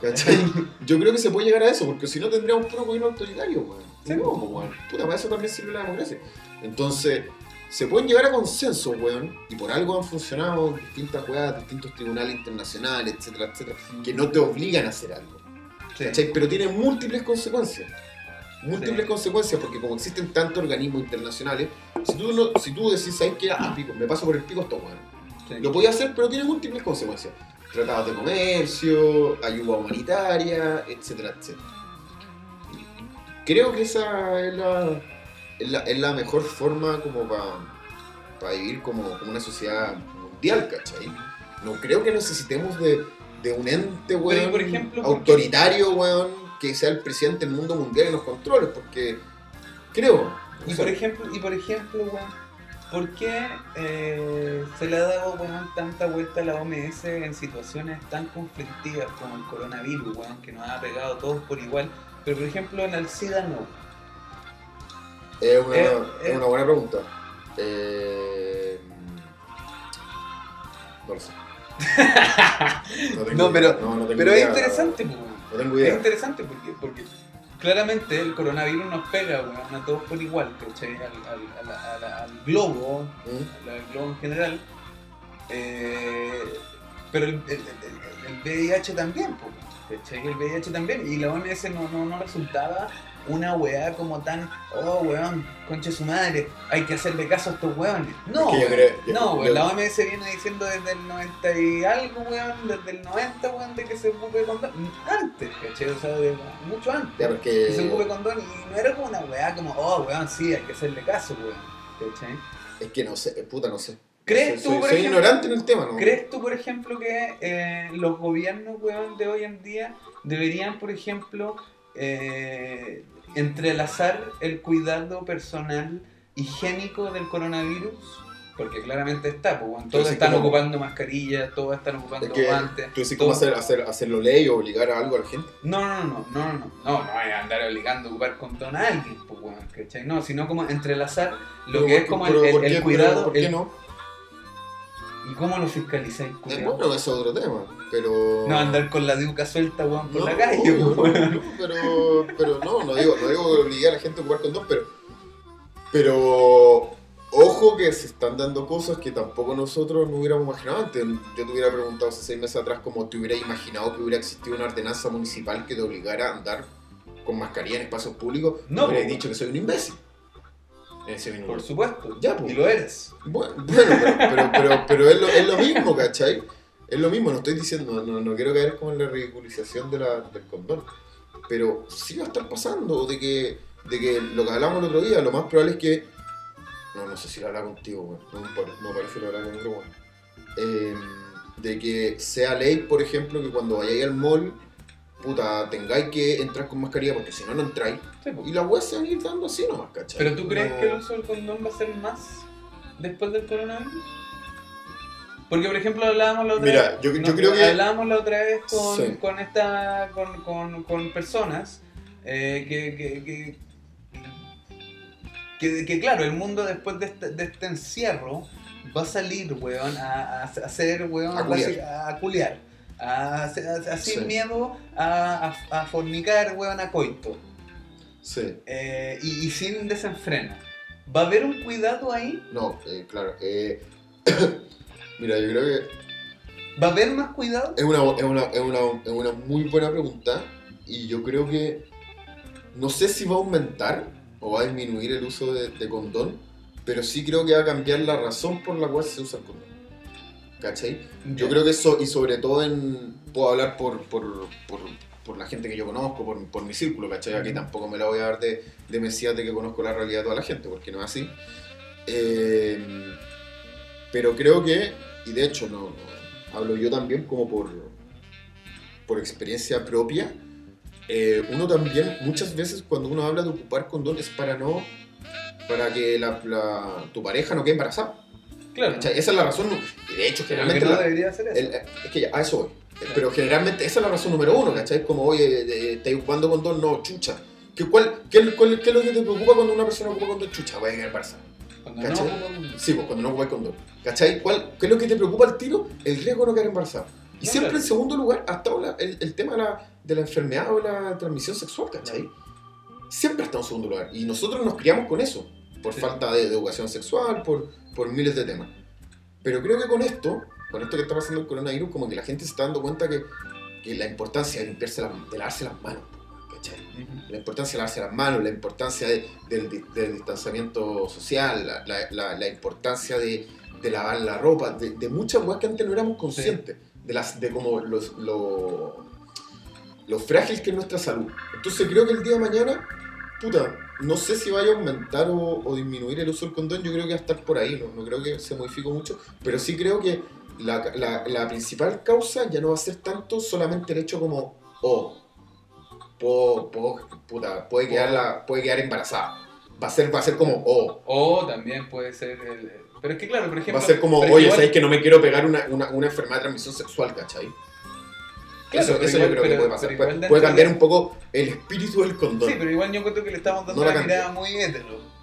¿Cachai? (laughs) Yo creo que se puede llegar a eso, porque si no tendríamos puro gobierno autoritario, weón. Sí. No, weón. Puta, para eso también sirve la democracia. Entonces, se pueden llegar a consenso, weón, y por algo han funcionado distintas weas, distintos tribunales internacionales, etcétera, etcétera, que no te obligan a hacer algo. Sí. ¿cachai? Pero tiene múltiples consecuencias. Múltiples Sí. consecuencias, porque como existen tantos organismos internacionales, si tú, no, si tú decís, ¿sabes qué? Ah, pico, me paso por el pico esto, weón. Lo podía hacer, pero tiene múltiples consecuencias. Tratados de comercio, ayuda humanitaria, etcétera, etcétera. Creo que esa es la, es la, es la mejor forma como para vivir como, como una sociedad mundial, ¿cachai? No creo que necesitemos de, de un ente, weón, autoritario, weón, que sea el presidente del mundo mundial y nos controle, porque creo. Y por ejemplo, y por ejemplo, weón, ¿por qué eh, se le ha dado tanta vuelta a la OMS en situaciones tan conflictivas como el coronavirus, weón, que nos ha pegado a todos por igual? Pero por ejemplo en el SIDA no. Es una, Eh, es eh. una buena pregunta. Eh, no lo sé. (laughs) No, pero- idea. No, no tengo Pero es interesante. No tengo Es interesante porque, porque claramente el coronavirus nos pega weón, a todos por igual, ¿cachai? Al, al, globo, ¿Mm? al globo en general. Eh, pero el, el- el- el VIH también, ¿cachai? El VIH también. Y la OMS no, no, no resultaba una weá como tan, oh weón, conche su madre, hay que hacerle caso a estos weones. No, Es que yo weón. creo- yo- no, weón, yo- la OMS viene diciendo desde el 90 y algo, weón, desde el 90, weón, de que se ocupe condón. Antes, ¿cachai? O sea, de- mucho antes. Ya, Que se ocupe porque condón y no era como una weá como, oh weón, sí, hay que hacerle caso, weón. ¿Cachai? es que no sé, puta, no sé. ¿Crees soy, tú, por soy ejemplo- ignorante en el tema, ¿no? ¿Crees tú, por ejemplo, que eh, los gobiernos, weón, de hoy en día deberían, por ejemplo, eh, entrelazar el cuidado personal higiénico del coronavirus? Porque claramente está, pues, todos están como- ocupando mascarillas, todos están ocupando guantes. tú decís cómo hacer, hacer, hacerlo ley o obligar a algo a la gente. No, no, no, no, no, no, no, no hay andar obligando a ocupar condón a alguien, pues, weón, ¿cachai? No, sino como entrelazar lo Pero que es como pero el, ¿por el- cuidado. ¿Por qué no? ¿Y cómo lo fiscalizáis, Eh, bueno, eso es otro tema, pero... No andar con la diuca suelta, weón, por No, la calle, weón. no, pero, pero no, no digo, no digo que obligue a la gente a ocupar condón, pero, pero ojo que se están dando cosas que tampoco nosotros no hubiéramos imaginado antes. Yo te hubiera preguntado hace seis meses atrás cómo te hubiera imaginado que hubiera existido una ordenanza municipal que te obligara a andar con mascarilla en espacios públicos. No, No, hubiera dicho que soy un imbécil. En ese minuto. Por supuesto. Ya, pues. Y lo eres. Bueno, (laughs) bueno, pero, pero, pero, pero es, lo, es lo mismo, ¿cachai? Es lo mismo, no estoy diciendo, no, no quiero caer como en la ridiculización de la, del condón. Pero sí va a estar pasando, de que, de que lo que hablamos el otro día, lo más probable es que. No, no sé si lo hablaba contigo. No, no parece lo hablaba con otro weón. Eh, de que sea ley, por ejemplo, que cuando vayáis al mall, puta, tengáis que entrar con mascarilla, porque si no, no entráis. Sí. Y las weas se van a ir dando así nomás, ¿cachai? Pero tú crees No- que el uso del condón va a ser más después del coronavirus? Porque, por ejemplo, hablábamos la otra Mira, vez. yo- yo no, creo que- Hablábamos la otra vez con, Sí. con esta. con, con, con personas eh, que, que, que, que- que, claro, el mundo después de este, de este encierro va a salir, weón, a, a hacer, weón, A culiar. a culiar. A, hacer- a- a- sin Sí. miedo a, a, a fornicar, weón, a coito. Sí. Eh, y, y sin desenfreno. ¿Va a haber un cuidado ahí? No, eh, claro. eh, (coughs) mira, yo creo que ¿Va a haber más cuidado? es una, es, una, es, una, es una muy buena pregunta y yo creo que no sé si va a aumentar o va a disminuir el uso de, de condón, pero sí creo que va a cambiar la razón por la cual se usa el condón. ¿Cachai? Yo creo que eso, y sobre todo en. Puedo hablar por, por, por, por la gente que yo conozco, por, por mi círculo, ¿cachai? Aquí tampoco me la voy a dar de, de mesías de que conozco la realidad de toda la gente, porque no es así. Eh, pero creo que, y de hecho, no, no, hablo yo también como por, por experiencia propia. eh, uno también, muchas veces cuando uno habla de ocupar condón es para no. para que la, la- tu pareja no quede embarazada. Claro. ¿cachai? Esa es la razón. Y de hecho, generalmente. no la- debería hacer eso. el- es que ya, a eso voy. Pero generalmente esa es la razón número uno, ¿cachai? Como, oye, ¿estáis ocupando condón? No, chucha. ¿Qué, cuál, qué, cuál- qué es lo que te preocupa cuando una persona ocupa condón? Chucha, voy a embarazada. Cuando ¿cachai? no, Sí, pues cuando no ocupas condón. ¿Cachai? ¿Cuál, ¿Qué es lo que te preocupa al tiro? El riesgo de no quedar embarazada. Y No, siempre claro. en segundo lugar ha estado la- el, el tema de la, de la enfermedad o la transmisión sexual, ¿cachai? Siempre ha estado en segundo lugar. Y nosotros nos criamos con eso. Por Sí. falta de, de educación sexual, por, por miles de temas. Pero creo que con esto, con esto que está pasando el coronavirus, como que la gente se está dando cuenta que, que la importancia de limpiarse las- de lavarse las manos, ¿cachai? Ujú. la importancia de lavarse las manos, la importancia de- del, del distanciamiento social, la, la- la- la importancia de, de lavar la ropa, de, de muchas cosas que antes no éramos conscientes, de, las, de como los, lo, lo frágil que es nuestra salud. Entonces creo que el día de mañana, puta, no sé si vaya a aumentar o, o disminuir el uso del condón, yo creo que va a estar por ahí, no, no creo que se modifique mucho, pero sí creo que la, la- la principal causa ya no va a ser tanto solamente el hecho como, oh, puedo, puedo- puta, puede, quedar la, puede quedar embarazada. Va a ser, va a ser como, oh, O también puede ser el... Pero es que claro, por ejemplo... va a ser como, oye, igual- sabéis que no me quiero pegar una, una, una enfermedad de transmisión sexual, ¿cachai? Claro, eso eso igual- yo creo que puede pasar. Puede, cambiar de- un poco el espíritu del condón. Sí, pero igual yo encuentro que le estamos dando No la una mirada muy hétero.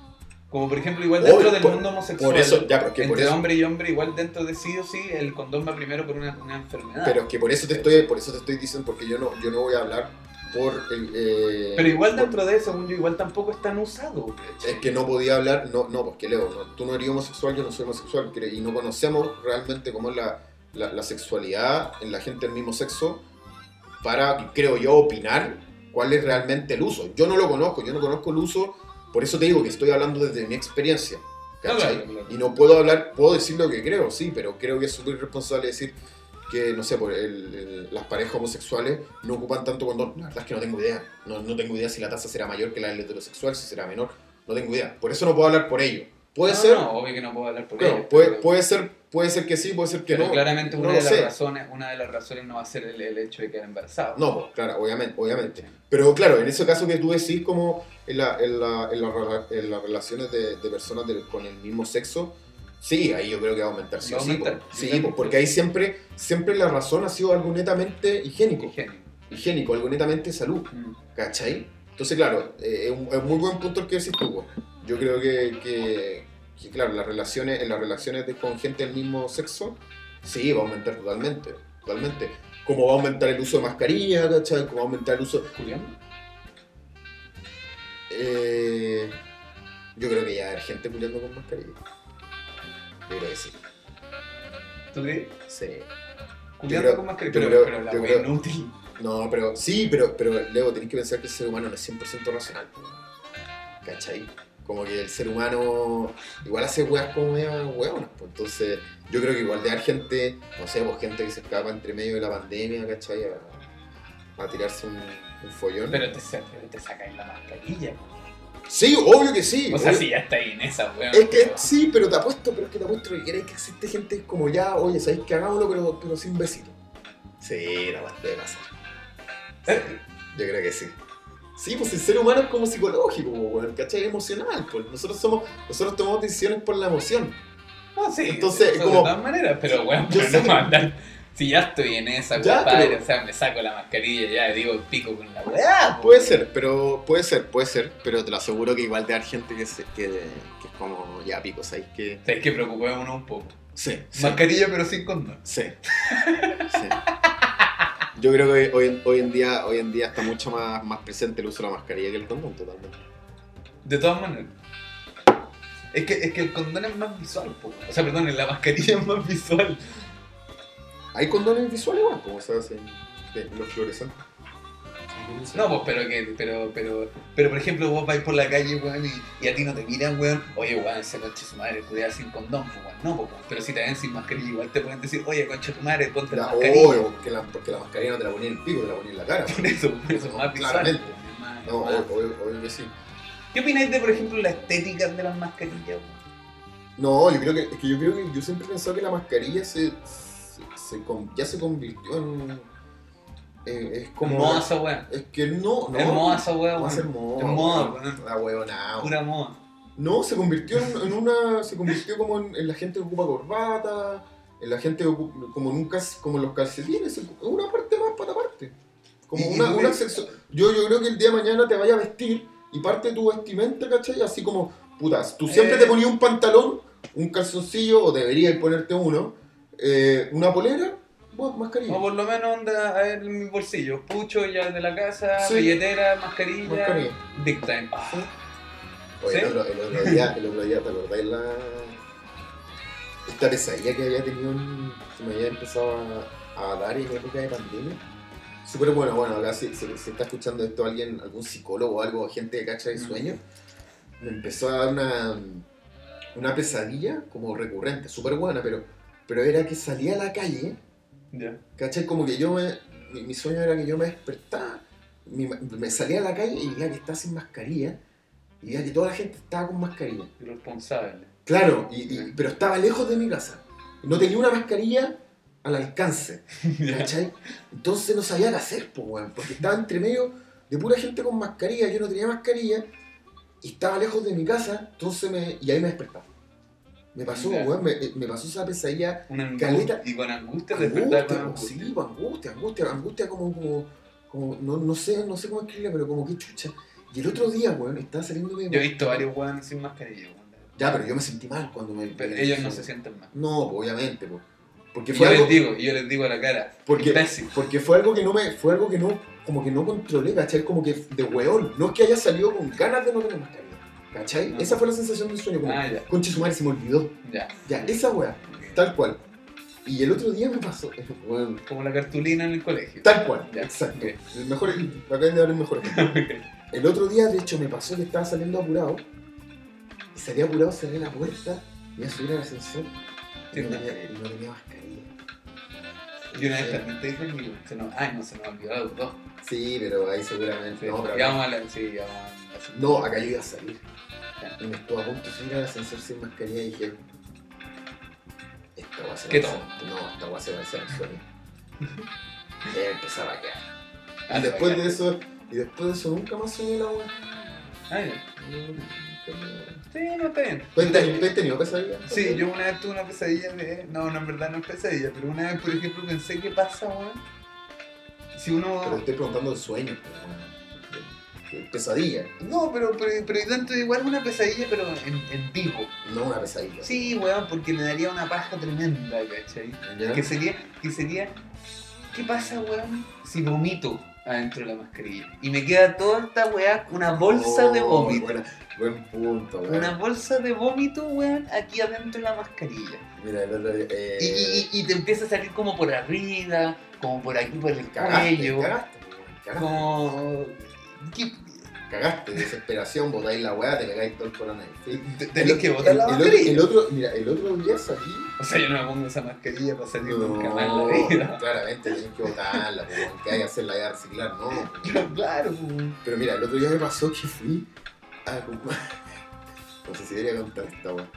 Como por ejemplo, igual Obvio, dentro del por- mundo homosexual, Por eso, ya, pero es que por entre eso, hombre y hombre, igual dentro de sí o sí, el condón va primero por una, una enfermedad. pero es que por eso te estoy, por eso te estoy diciendo, porque yo no, yo no voy a hablar por el, eh, Pero igual por- dentro de eso, yo, igual tampoco es tan usado. Es que no podía hablar, no, no, porque Leo, no, tú no eres homosexual, yo no soy homosexual, y no conocemos realmente cómo es la, la, la sexualidad en la gente del mismo sexo para, creo yo, opinar cuál es realmente el uso. Yo no lo conozco, yo no conozco el uso, por eso te digo que estoy hablando desde mi experiencia. ¿cachai? claro, claro. Y no puedo hablar, puedo decir lo que creo, sí, pero creo que es súper irresponsable decir que, no sé, por el- el- las parejas homosexuales no ocupan tanto condón. La verdad es que no tengo idea. No, no tengo idea si la tasa será mayor que la del heterosexual, si será menor. No tengo idea. Por eso no puedo hablar por ello. Puede No, ser, No, obvio que no puedo hablar por claro, ello, puede, pero- puede ser, puede ser que sí, puede ser que pero no. claramente no una lo de las sé. razones, una de las razones no va a ser el, el hecho de quedar embarazado. No, pues, claro, obviamente, obviamente. Pero claro, en ese caso que tú decís como en, la, en, la- en, la en las relaciones de, de personas del- con el mismo sexo, sí, ahí yo creo que va a aumentar, sí Va a sí. aumentar. po. Sí, po, porque ahí siempre, siempre la razón ha sido algo netamente higiénico. Higiénico. Higiénico, algo netamente salud. Mm. ¿Cachai? Entonces, claro, eh, es un, muy buen punto el que decís tú. Yo creo que, que, que, claro, las relaciones, en las relaciones de- con gente del mismo sexo, sí, va a aumentar totalmente. Totalmente. Como va a aumentar el uso de mascarilla, ¿cachai? Como va a aumentar el uso. ¿Julián? Eh, yo creo que ya hay gente culiando con mascarilla. Yo creo que sí. ¿Tú crees? Sí. Julián creo- con mascarilla. Pero, creo- pero la wea creo- inútil. No, pero sí, pero, pero Leo, tenés que pensar que el ser humano no es 100% racional. ¿Cachai? Como que el ser humano igual hace weas como media hueonas. Pues. Entonces, yo creo que igual de dar gente, no sé, pues gente que se escapa entre medio de la pandemia, ¿cachai? A, a tirarse un, un follón. Pero te, te sacáis la mascarilla. Sí, obvio que sí. O sea, obvio- si ya está ahí en esa, weón. Es que sí, pero te apuesto, pero es que te apuesto que queréis que existe gente como ya, oye, sabéis que hagámoslo, pero, pero sin besito. Sí, la basta de pasar. Sí, yo creo que sí. Sí, pues el ser humano es como psicológico, weón, ¿cachai? Emocional, pues. Nosotros somos, nosotros tomamos decisiones por la emoción. No, sí, Entonces, como- de todas maneras, pero (laughs) weón, Yo pero no que- mandar. Si ya estoy en esa, Ya, compadre, pero- o sea, me saco la mascarilla y ya digo pico con la weá. Puede ser, pero puede ser, puede ser, pero te lo aseguro que igual de dar gente que, se- que, que es como ya pico, ¿sabes? Que Sabes que preocupémonos un poco. sí, sí, Mascarilla pero sin condón. sí, (laughs) sí. Yo creo que hoy, en- hoy en día hoy en día está mucho más, más presente el uso de la mascarilla que el condón, totalmente. De todas maneras. Es que, es que el condón es más visual, po. o sea, perdón, la mascarilla es más visual. Hay condones visuales igual, como se hacen los fluorescentes. No, pues, pero que, pero, pero, pero por ejemplo, vos vais por la calle, weón, y, y a ti no te miran, weón, oye, weón, ese concha de su madre, cuidado sin condón, pues, weón, no, pues, weón, pero si te ven sin mascarilla, igual te pueden decir, oye, concha de tu madre, ponte la La, mascarilla. obvio, porque la, porque la mascarilla no te la ponía en el pico, te la ponía en la cara. Por eso, por eso, No, más claramente. más- No, más- obvio, obvio, que sí. ¿Qué opináis de, por ejemplo, la estética de las mascarillas, weón? No, yo creo que, es que yo creo que yo siempre he pensado que la mascarilla se, se, ya se convirtió en. Eh, es como. Moda esa weá. Es que no, no. Es moda esa weá, weón. Es moda. La huevonao. Pura moda. No, se convirtió en, en una. Se convirtió como en, en la gente que ocupa corbata, en la gente que ocupa- como nunca como los calcetines, es una parte más para parte. Como una, Yo, yo creo que el día de mañana te vaya a vestir y parte de tu vestimenta, ¿cachai? Así como, putas, tú siempre Eh. te ponías un pantalón, un calzoncillo, o deberías ponerte uno, eh, una polera, mascarilla. O por lo menos anda a ver en mi bolsillo. Pucho ya de la casa, Sí. billetera, mascarilla, Mascarilla. Big time. Ah, Sí. Oye, ¿Sí? el, otro, el otro día, el otro día, ¿te acordáis la. Esta pesadilla que había tenido, en- que me había empezado a, a dar en época de pandemia? Súper bueno, bueno, acá si, si, si está escuchando esto alguien, algún psicólogo o algo, gente de cacha de Mm. sueño, me empezó a dar una, una pesadilla como recurrente, súper buena, pero, pero era que salía a la calle ya. ¿Cachai? Como que yo me. Mi, mi sueño era que yo me despertaba, mi- me salía a la calle y veía que estaba sin mascarilla, y veía que toda la gente estaba con mascarilla. Irresponsable. Claro, y, y- pero estaba lejos de mi casa. No tenía una mascarilla al alcance, (laughs) ¿cachai? Entonces no sabía qué hacer, weón, porque estaba entre medio de pura gente con mascarilla, yo no tenía mascarilla, y estaba lejos de mi casa, entonces me. y ahí me despertaba. Me pasó, weón, me, me pasó esa pesadilla Una angustia. Caleta. Y con angustia despertar con Angustia, angustia. sí, pues, angustia, angustia, angustia como, como, como no, no sé, no sé cómo escribirla, pero como que chucha. Y el otro día, weón, estaba saliendo de... Yo he visto varios weones sin mascarilla, weón. Ya, pero yo me sentí mal cuando me... Pero ellos no se sienten mal. No, pues, obviamente, pues. Porque Y fue yo algo... les digo, y yo les digo a la cara, Porque, imbécil. porque fue algo que no me... Fue algo que no... Como que no controlé, ¿cachai? Como que de weón. No es que haya salido con ganas de no tener mascarilla. ¿Cachai? Esa fue la sensación del sueño. Como, Ah, ya, conche su madre, se me olvidó. ya. Ya, esa weá. Tal cual. Y el otro día me pasó... (laughs) Como la cartulina en el colegio. Tal cual, Ya, exacto. ok. El mejor, acaban de dar el mejor ejemplo. (laughs) El otro día, de hecho, me pasó que estaba saliendo apurado. Y salí apurado, cerré la puerta, iba a subir al ascensor y Sí, no no. tenía, y no tenía. Y una vez también te dije que se nos, ay, no se nos olvidó los dos. Sí, pero ahí seguramente. No, pero acá, la, sí, ya vamos a la- no, acá yo iba a salir. Y me estuve a punto de subir al ascensor sin mascarilla y dije. Esta va a ser ¿Qué todo? No, esta va a ser el sueño. Y empezaba a quedar. Y después de eso, y después de eso nunca más soñé la wea. Ah, ya. Sí, no, está bien. ¿Tú has tenido- tú has tenido pesadillas? Sí, yo una vez tuve una pesadilla de. No, no, en verdad no es pesadilla, pero una vez, por ejemplo, pensé, ¿qué pasa, weón? Si Pero uno. estoy preguntando de sueños, pues, weón. Pesadilla, No, pero, pero, pero de igual una pesadilla, pero en, en vivo. no una pesadilla. Sí, weón, porque me daría una paja tremenda, ¿cachai? ¿Ya? Que sería, que sería. ¿Qué pasa, weón? Si vomito adentro de la mascarilla. Y me queda toda esta weá, una bolsa de Oh, vómito. buen punto, weón. Una bolsa de vómito, weón, aquí adentro de la mascarilla. Mira, el otro eh, Y, y- y- y te empieza a salir como por arriba, como por aquí, por el cagaste, cuello. cagaste, Como. ¿Qué? Cagaste, desesperación, botáis la weá, te pegáis todo el coronavirus. Tenés que botar el, la mascarilla. el otro, mira, el otro día salí. O sea, yo no me pongo esa mascarilla para salir nunca más No, la vida. claramente tenés que botarla, pues, weón, que hay que hacerla ya reciclar, no. (laughs) claro, weón. Pero mira, el otro día me pasó que fui a comprar. (laughs) No sé si debería contar esta weá.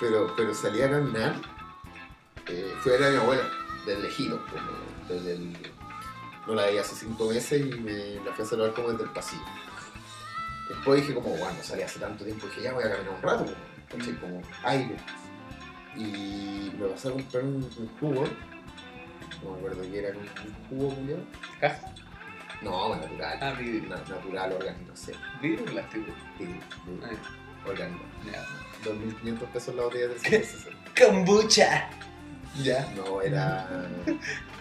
Pero, pero salí a caminar. Eh, fui a ver a mi abuela, del lejito, desde el. No la veía hace cinco meses y me la fui a saludar como desde el pasillo. Después dije como, bueno, salí hace tanto tiempo dije, ya voy a caminar un rato, como, como aire. Y me pasé a comprar un, un jugo. No me acuerdo qué era, un, un jugo, culiao. Caja. No, natural. Ah, vidrio. Na- natural, orgánico, no sé. Vidrio o plástico. Sí, Ah, orgánico. ya. 2.500 pesos la botella de 360. Kombucha. Ya. No, era. (laughs)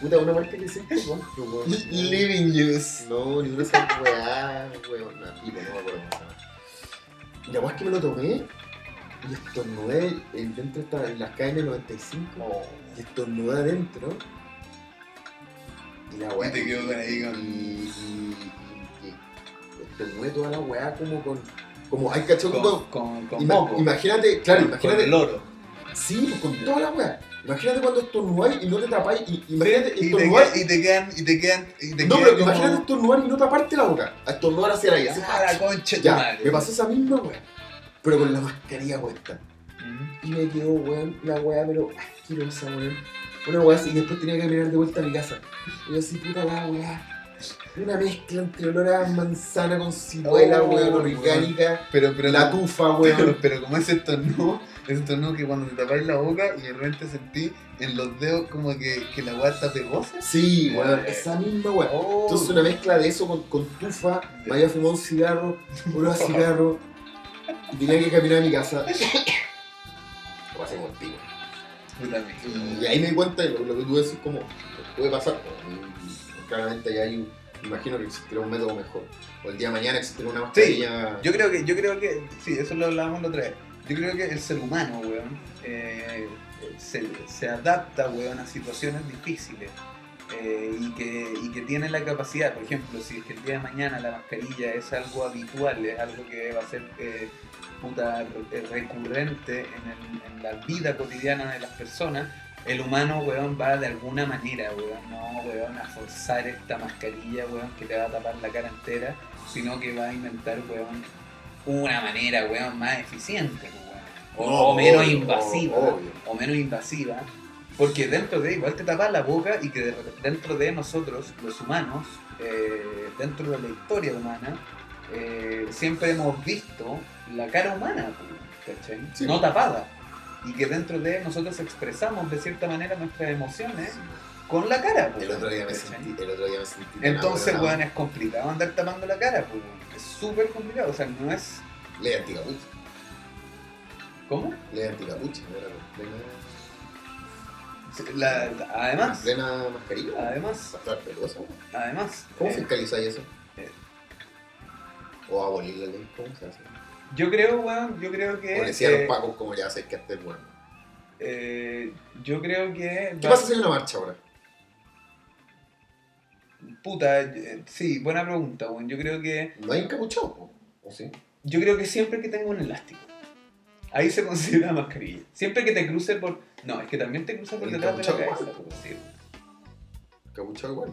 Puta, una marca que compro, weón. Living Juice. No, ni una de esas weá, weón. (laughs) Nada, tipo, no me acuerdo cómo se llama. Y la weá es que me lo tomé y estornudé en- dentro de esta- en las KN95 Oh. y estornudé adentro. Y la Y weá. te quedo con ahí con- Y, y, y, y estornudé toda la weá como con. Como hay cachón Con, con, con ima- moco. imagínate, claro, Con- imagínate. Con el loro. Sí, pues con toda la weá. Imagínate cuando estornudáis y no te tapáis. Y, imagínate y, te quedan, y te quedan, y te quedan, y te No, pero como- imagínate estornudar y no taparte la boca. A estornudar hacia ahí. así, Ah, la concha tu Ya, madre. me pasó esa misma weá. Pero con la mascarilla puesta. Mm. Y me quedó, weón, la weá, pero asquerosa, weón. Una weá así, y después tenía que caminar de vuelta a mi casa. Y yo así, puta la weá. Una mezcla entre olor a manzana con ciruela, Oh, weón, orgánica. Pero, pero, La tufa, pero, weón. (laughs) pero como ese estornudo, ese estornudo que cuando te tapáis la boca y de repente sentí en los dedos como que, que la weá está pegosa. Sí, weón, esa misma weá. Oh. Entonces una mezcla de eso con, con tufa, me había fumado un cigarro, a cigarro, y tenía que caminar a mi casa. Lo pasé como el pico. Y ahí me di cuenta de lo, lo que tú decís, como puede pasar. Y, claramente ya hay, un- imagino que existirá un método mejor. O el día de mañana existirá una mascarilla. Yo creo que, yo creo que, sí, eso lo hablábamos la otra vez. Yo creo que el ser humano, weón, eh, se, adapta, weón, a situaciones difíciles. eh, y, que, y que tiene la capacidad, por ejemplo, si es que el día de mañana la mascarilla es algo habitual, es algo que va a ser eh, puta, re- recurrente en, la vida cotidiana de las personas, el humano, weón, va de alguna manera, weón, no, weón, a forzar esta mascarilla, weón, que te va a tapar la cara entera, sino que va a inventar, weón, una manera, weón, más eficiente. O, No, o menos obvio, invasiva, obvio. o menos invasiva, porque dentro de, igual te tapas la boca y que de- dentro de nosotros, los humanos, eh, dentro de la historia humana, eh, siempre hemos visto la cara humana, ¿cachai? Sí. No tapada. Y que dentro de nosotros expresamos de cierta manera nuestras emociones con la cara, El otro día me sentí, el otro día me sentí. Entonces, weón, weón, es complicado andar tapando la cara, pues, weón. Es súper complicado, o sea, no es... Ley anticapucha. ¿Cómo? Ley anticapucha, plena, La- la- además, plena mascarilla. además, además, ¿Cómo eh, fiscalizáis eso? eh. O abolir la ley, ¿cómo se hace? yo creo, weón, yo creo que... O decía a eh, los pacos como ya sé que este es bueno. eh, yo creo que... ¿Qué va- pasa si hay una marcha ahora? Puta, eh, sí, buena pregunta, weón. Yo creo que... No hay encapuchado, ¿o sí? Yo creo que siempre que tenga un elástico. Ahí se (laughs) considera mascarilla. Siempre que te cruce por... No, es que también te cruza por detrás de la cabeza. pues, sí, Encapuchado igual.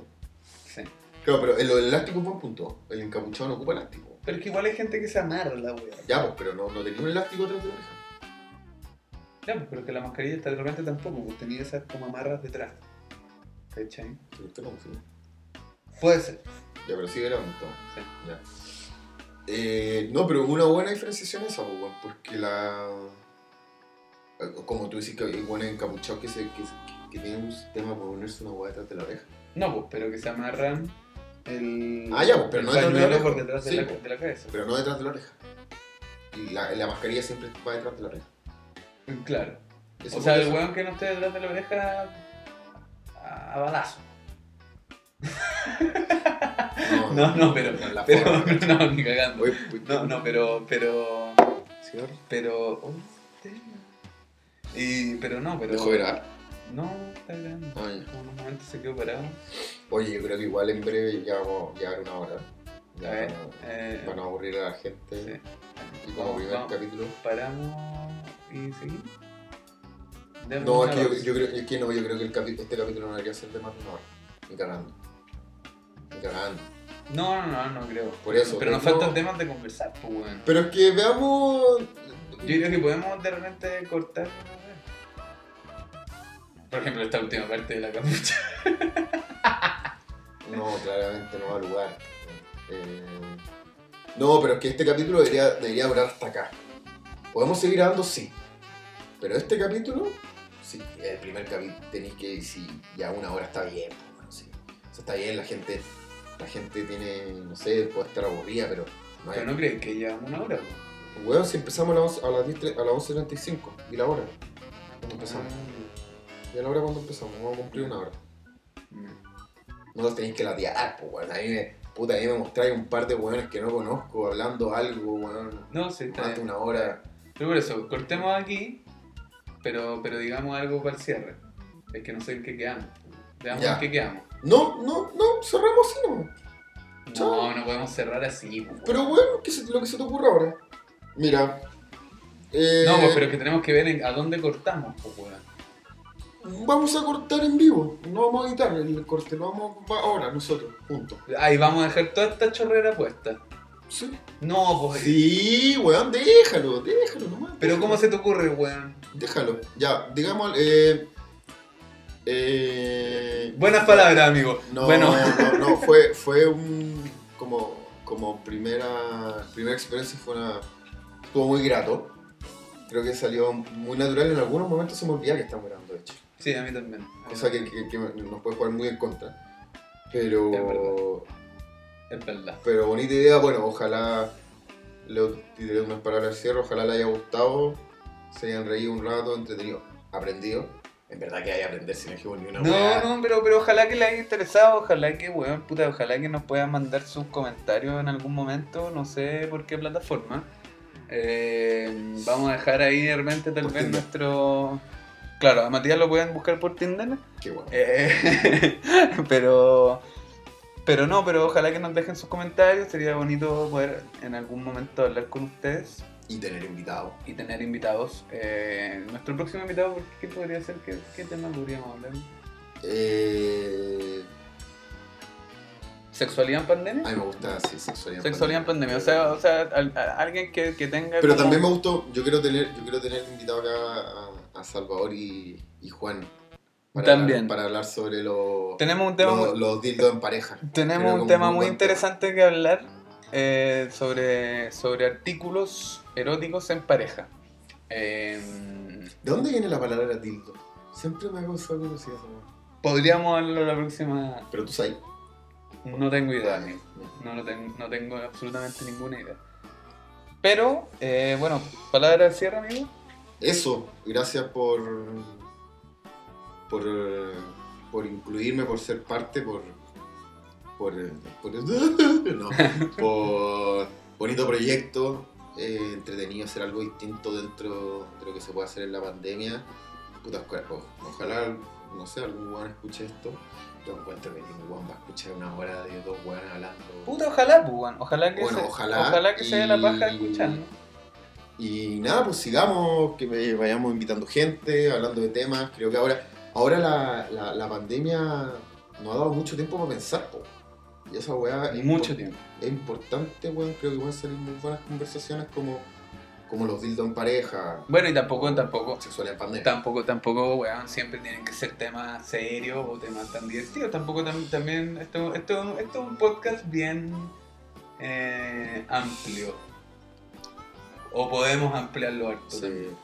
sí. Claro, pero el, el elástico es buen punto. El encapuchado no ocupa elástico. Pero es que igual hay gente que se amarra la wea. Ya, pues, pero no, no tenía un elástico atrás de la oreja. Ya, pues, pero que la mascarilla está de repente tampoco, pues tenía esas como amarras detrás. ¿Cachai? Sí, usted no, sí. Puede ser. Ya, pero sigue grabando. Sí. Ya. Eh, no, pero una buena diferenciación esa, pues, weón, porque la. eh, Como tú dices que hay buenos encapuchados que, se, que, que tienen un sistema para ponerse una hueá detrás de la oreja. No, pues, pero que se amarran el. Ah, ya, pues, pero no detrás de la oreja. por detrás Sí, de, la, de la cabeza. Pero no detrás de la oreja. Y la, la mascarilla siempre va detrás de la oreja. Claro. Eso O sea, el weón que no esté detrás de la oreja. a, a balazo. No, no, pero. en la pero forma. no, ni cagando. No, no, pero. Pero. cigarro. Pero. oh. (laughs) Y, pero no, pero. ¿Dejó de grabar? No, está grabando. Ah, ya. Como en un momento se quedó parado. Oye, yo creo que igual en breve ya vamos a llegar una hora. Ya A ver, eh, van a aburrir a la gente. sí. Y como Vamos, primer vamos. capítulo. Paramos y seguimos. No, es que yo, creo, es que no, yo creo que el capi- este capítulo no debería ser de más de una hora. Ni cagando. Ni cagando. No, no, no, no creo. Por eso, Pero nos no- faltan temas de conversar, pues, weón. Pero es que veamos. Yo creo que podemos de repente cortar. Por ejemplo, esta última parte de la capucha. (laughs) No, claramente no va a lugar. Eh, No, pero es que este capítulo debería, debería durar hasta acá. ¿Podemos seguir grabando? Sí. Pero este capítulo, sí, el primer capítulo tenéis que, si ya una hora está bien, pues, bueno, sí. O sea, está bien, la gente, la gente tiene, no sé, puede estar aburrida, pero no hay... Pero no crees que llevamos una hora, weón. Weón, si empezamos a las, 11 a las 10 a las 11.35, y la hora. ¿Cuándo empezamos? ¿Y a la hora cuando empezamos? Vamos a cumplir una hora. Mm. No los tenéis que latear, pues, weón. A mí me, puta, a mí me mostráis un par de weones que no conozco hablando algo, weón. No, sí, está Más de bien. una hora. Pero por eso, cortemos aquí, pero, pero digamos algo para el cierre. Es que no sé en qué quedamos. Veamos Ya. en qué quedamos. No, no, no, cerramos así, no. No, no podemos cerrar así. pues, Pero bueno, ¿qué se- lo que se te ocurra ahora. Mira. eh, No, pues, pero es que tenemos que ver en- a dónde cortamos, pues, weón. Vamos a cortar en vivo. No vamos a editar el corte, lo vamos va ahora nosotros, juntos. Ahí vamos a dejar toda esta chorrera puesta. Sí. No, pues. Sí, weón, déjalo, déjalo nomás. Pero. ¿cómo se te ocurre, weón? Déjalo. Ya, digamos. Eh, eh, Buenas palabras, amigo. No, bueno, no, no, fue, fue un. Como, como primera, primera experiencia, fue una. Estuvo muy grato. Creo que salió muy natural. En algunos momentos se me olvidaba que estamos grabando, de hecho. sí, a mí también. Cosa que, que- que nos puede jugar muy en contra. Pero. Es verdad. Es verdad. Pero bonita idea. Bueno, ojalá. Le diré unas palabras al cierre. Ojalá le haya gustado. Se hayan reído un rato, entretenido, aprendido. En verdad que hay que aprender si no dijimos ni una No, no, pero, pero ojalá que le haya interesado, ojalá que, weón, puta, ojalá que nos puedan mandar sus comentarios en algún momento, no sé por qué plataforma. Eh, vamos a dejar ahí de repente tal Por vez Tinder. nuestro... Claro, a Matías lo pueden buscar por Tinder, Qué bueno. eh, (laughs) pero... Pero no, pero ojalá que nos dejen sus comentarios, sería bonito poder en algún momento hablar con ustedes Y tener invitado. y tener invitados. Eh, nuestro próximo invitado, ¿qué podría ser? ¿Qué, qué tema podríamos hablar? Eh, ¿Sexualidad en pandemia? a mí me gusta, sí, sexualidad. Sexualidad en pandemia, o sea, o sea alguien que, que tenga. Pero como- también me gustó, yo quiero tener, yo quiero tener invitado acá a, a Salvador y, y Juan. También. Hablar, para hablar sobre los, Tenemos un tema, los, muy- los dildos en pareja. tenemos un tema muy interesante que hablar eh, sobre, sobre artículos eróticos en pareja. Eh, ¿De dónde viene la palabra dildo? Siempre me ha causado curiosidad. podríamos hablarlo la próxima. Pero tú sabes. No tengo idea, amigo. No, lo tengo, no tengo absolutamente ninguna idea. Pero, eh, bueno, palabra de cierre, amigo. Eso, gracias por, por, eh, por incluirme, por ser parte, por, por, eh, por, (laughs) no, por bonito proyecto, eh, entretenido hacer algo distinto dentro de lo que se puede hacer en la pandemia. Puta, o- ojalá, no sé, algún weón escuche esto. Yo encuentro que ningún weón va a escuchar una hora de dos weones hablando. Puta, ojalá, pues, bueno, ojalá que Bueno, se, ojalá que se dé la y- paja escuchando. Y nada, pues sigamos, que me- vayamos invitando gente, hablando de temas. Creo que ahora, ahora la, la, la pandemia nos ha dado mucho tiempo para pensar, po. Y esa weá Mucho tiempo. es importante, weón. Creo que pueden salir muy buenas conversaciones como, como los dildos en pareja, Bueno, y tampoco, tampoco, sexualidad en pandemia. tampoco, tampoco, weón, siempre tienen que ser temas serios o temas tan divertidos. Tampoco tam- también, esto, esto, esto es un podcast bien eh, amplio. O podemos ampliarlo harto Sí. también.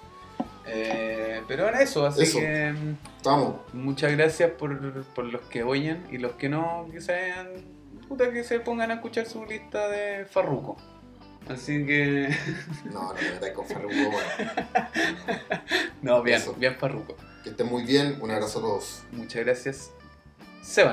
Eh, pero en eso, así Eso. que Estamos. muchas gracias por, por los que oyen y los que no, que sean, puta, que se pongan a escuchar su lista de Farruko. Así que, (laughs) No, no me metáis con Farruko, weón. (laughs) no, bien, Eso. bien Farruko. Que estén muy bien. Un abrazo a todos. Muchas gracias. Se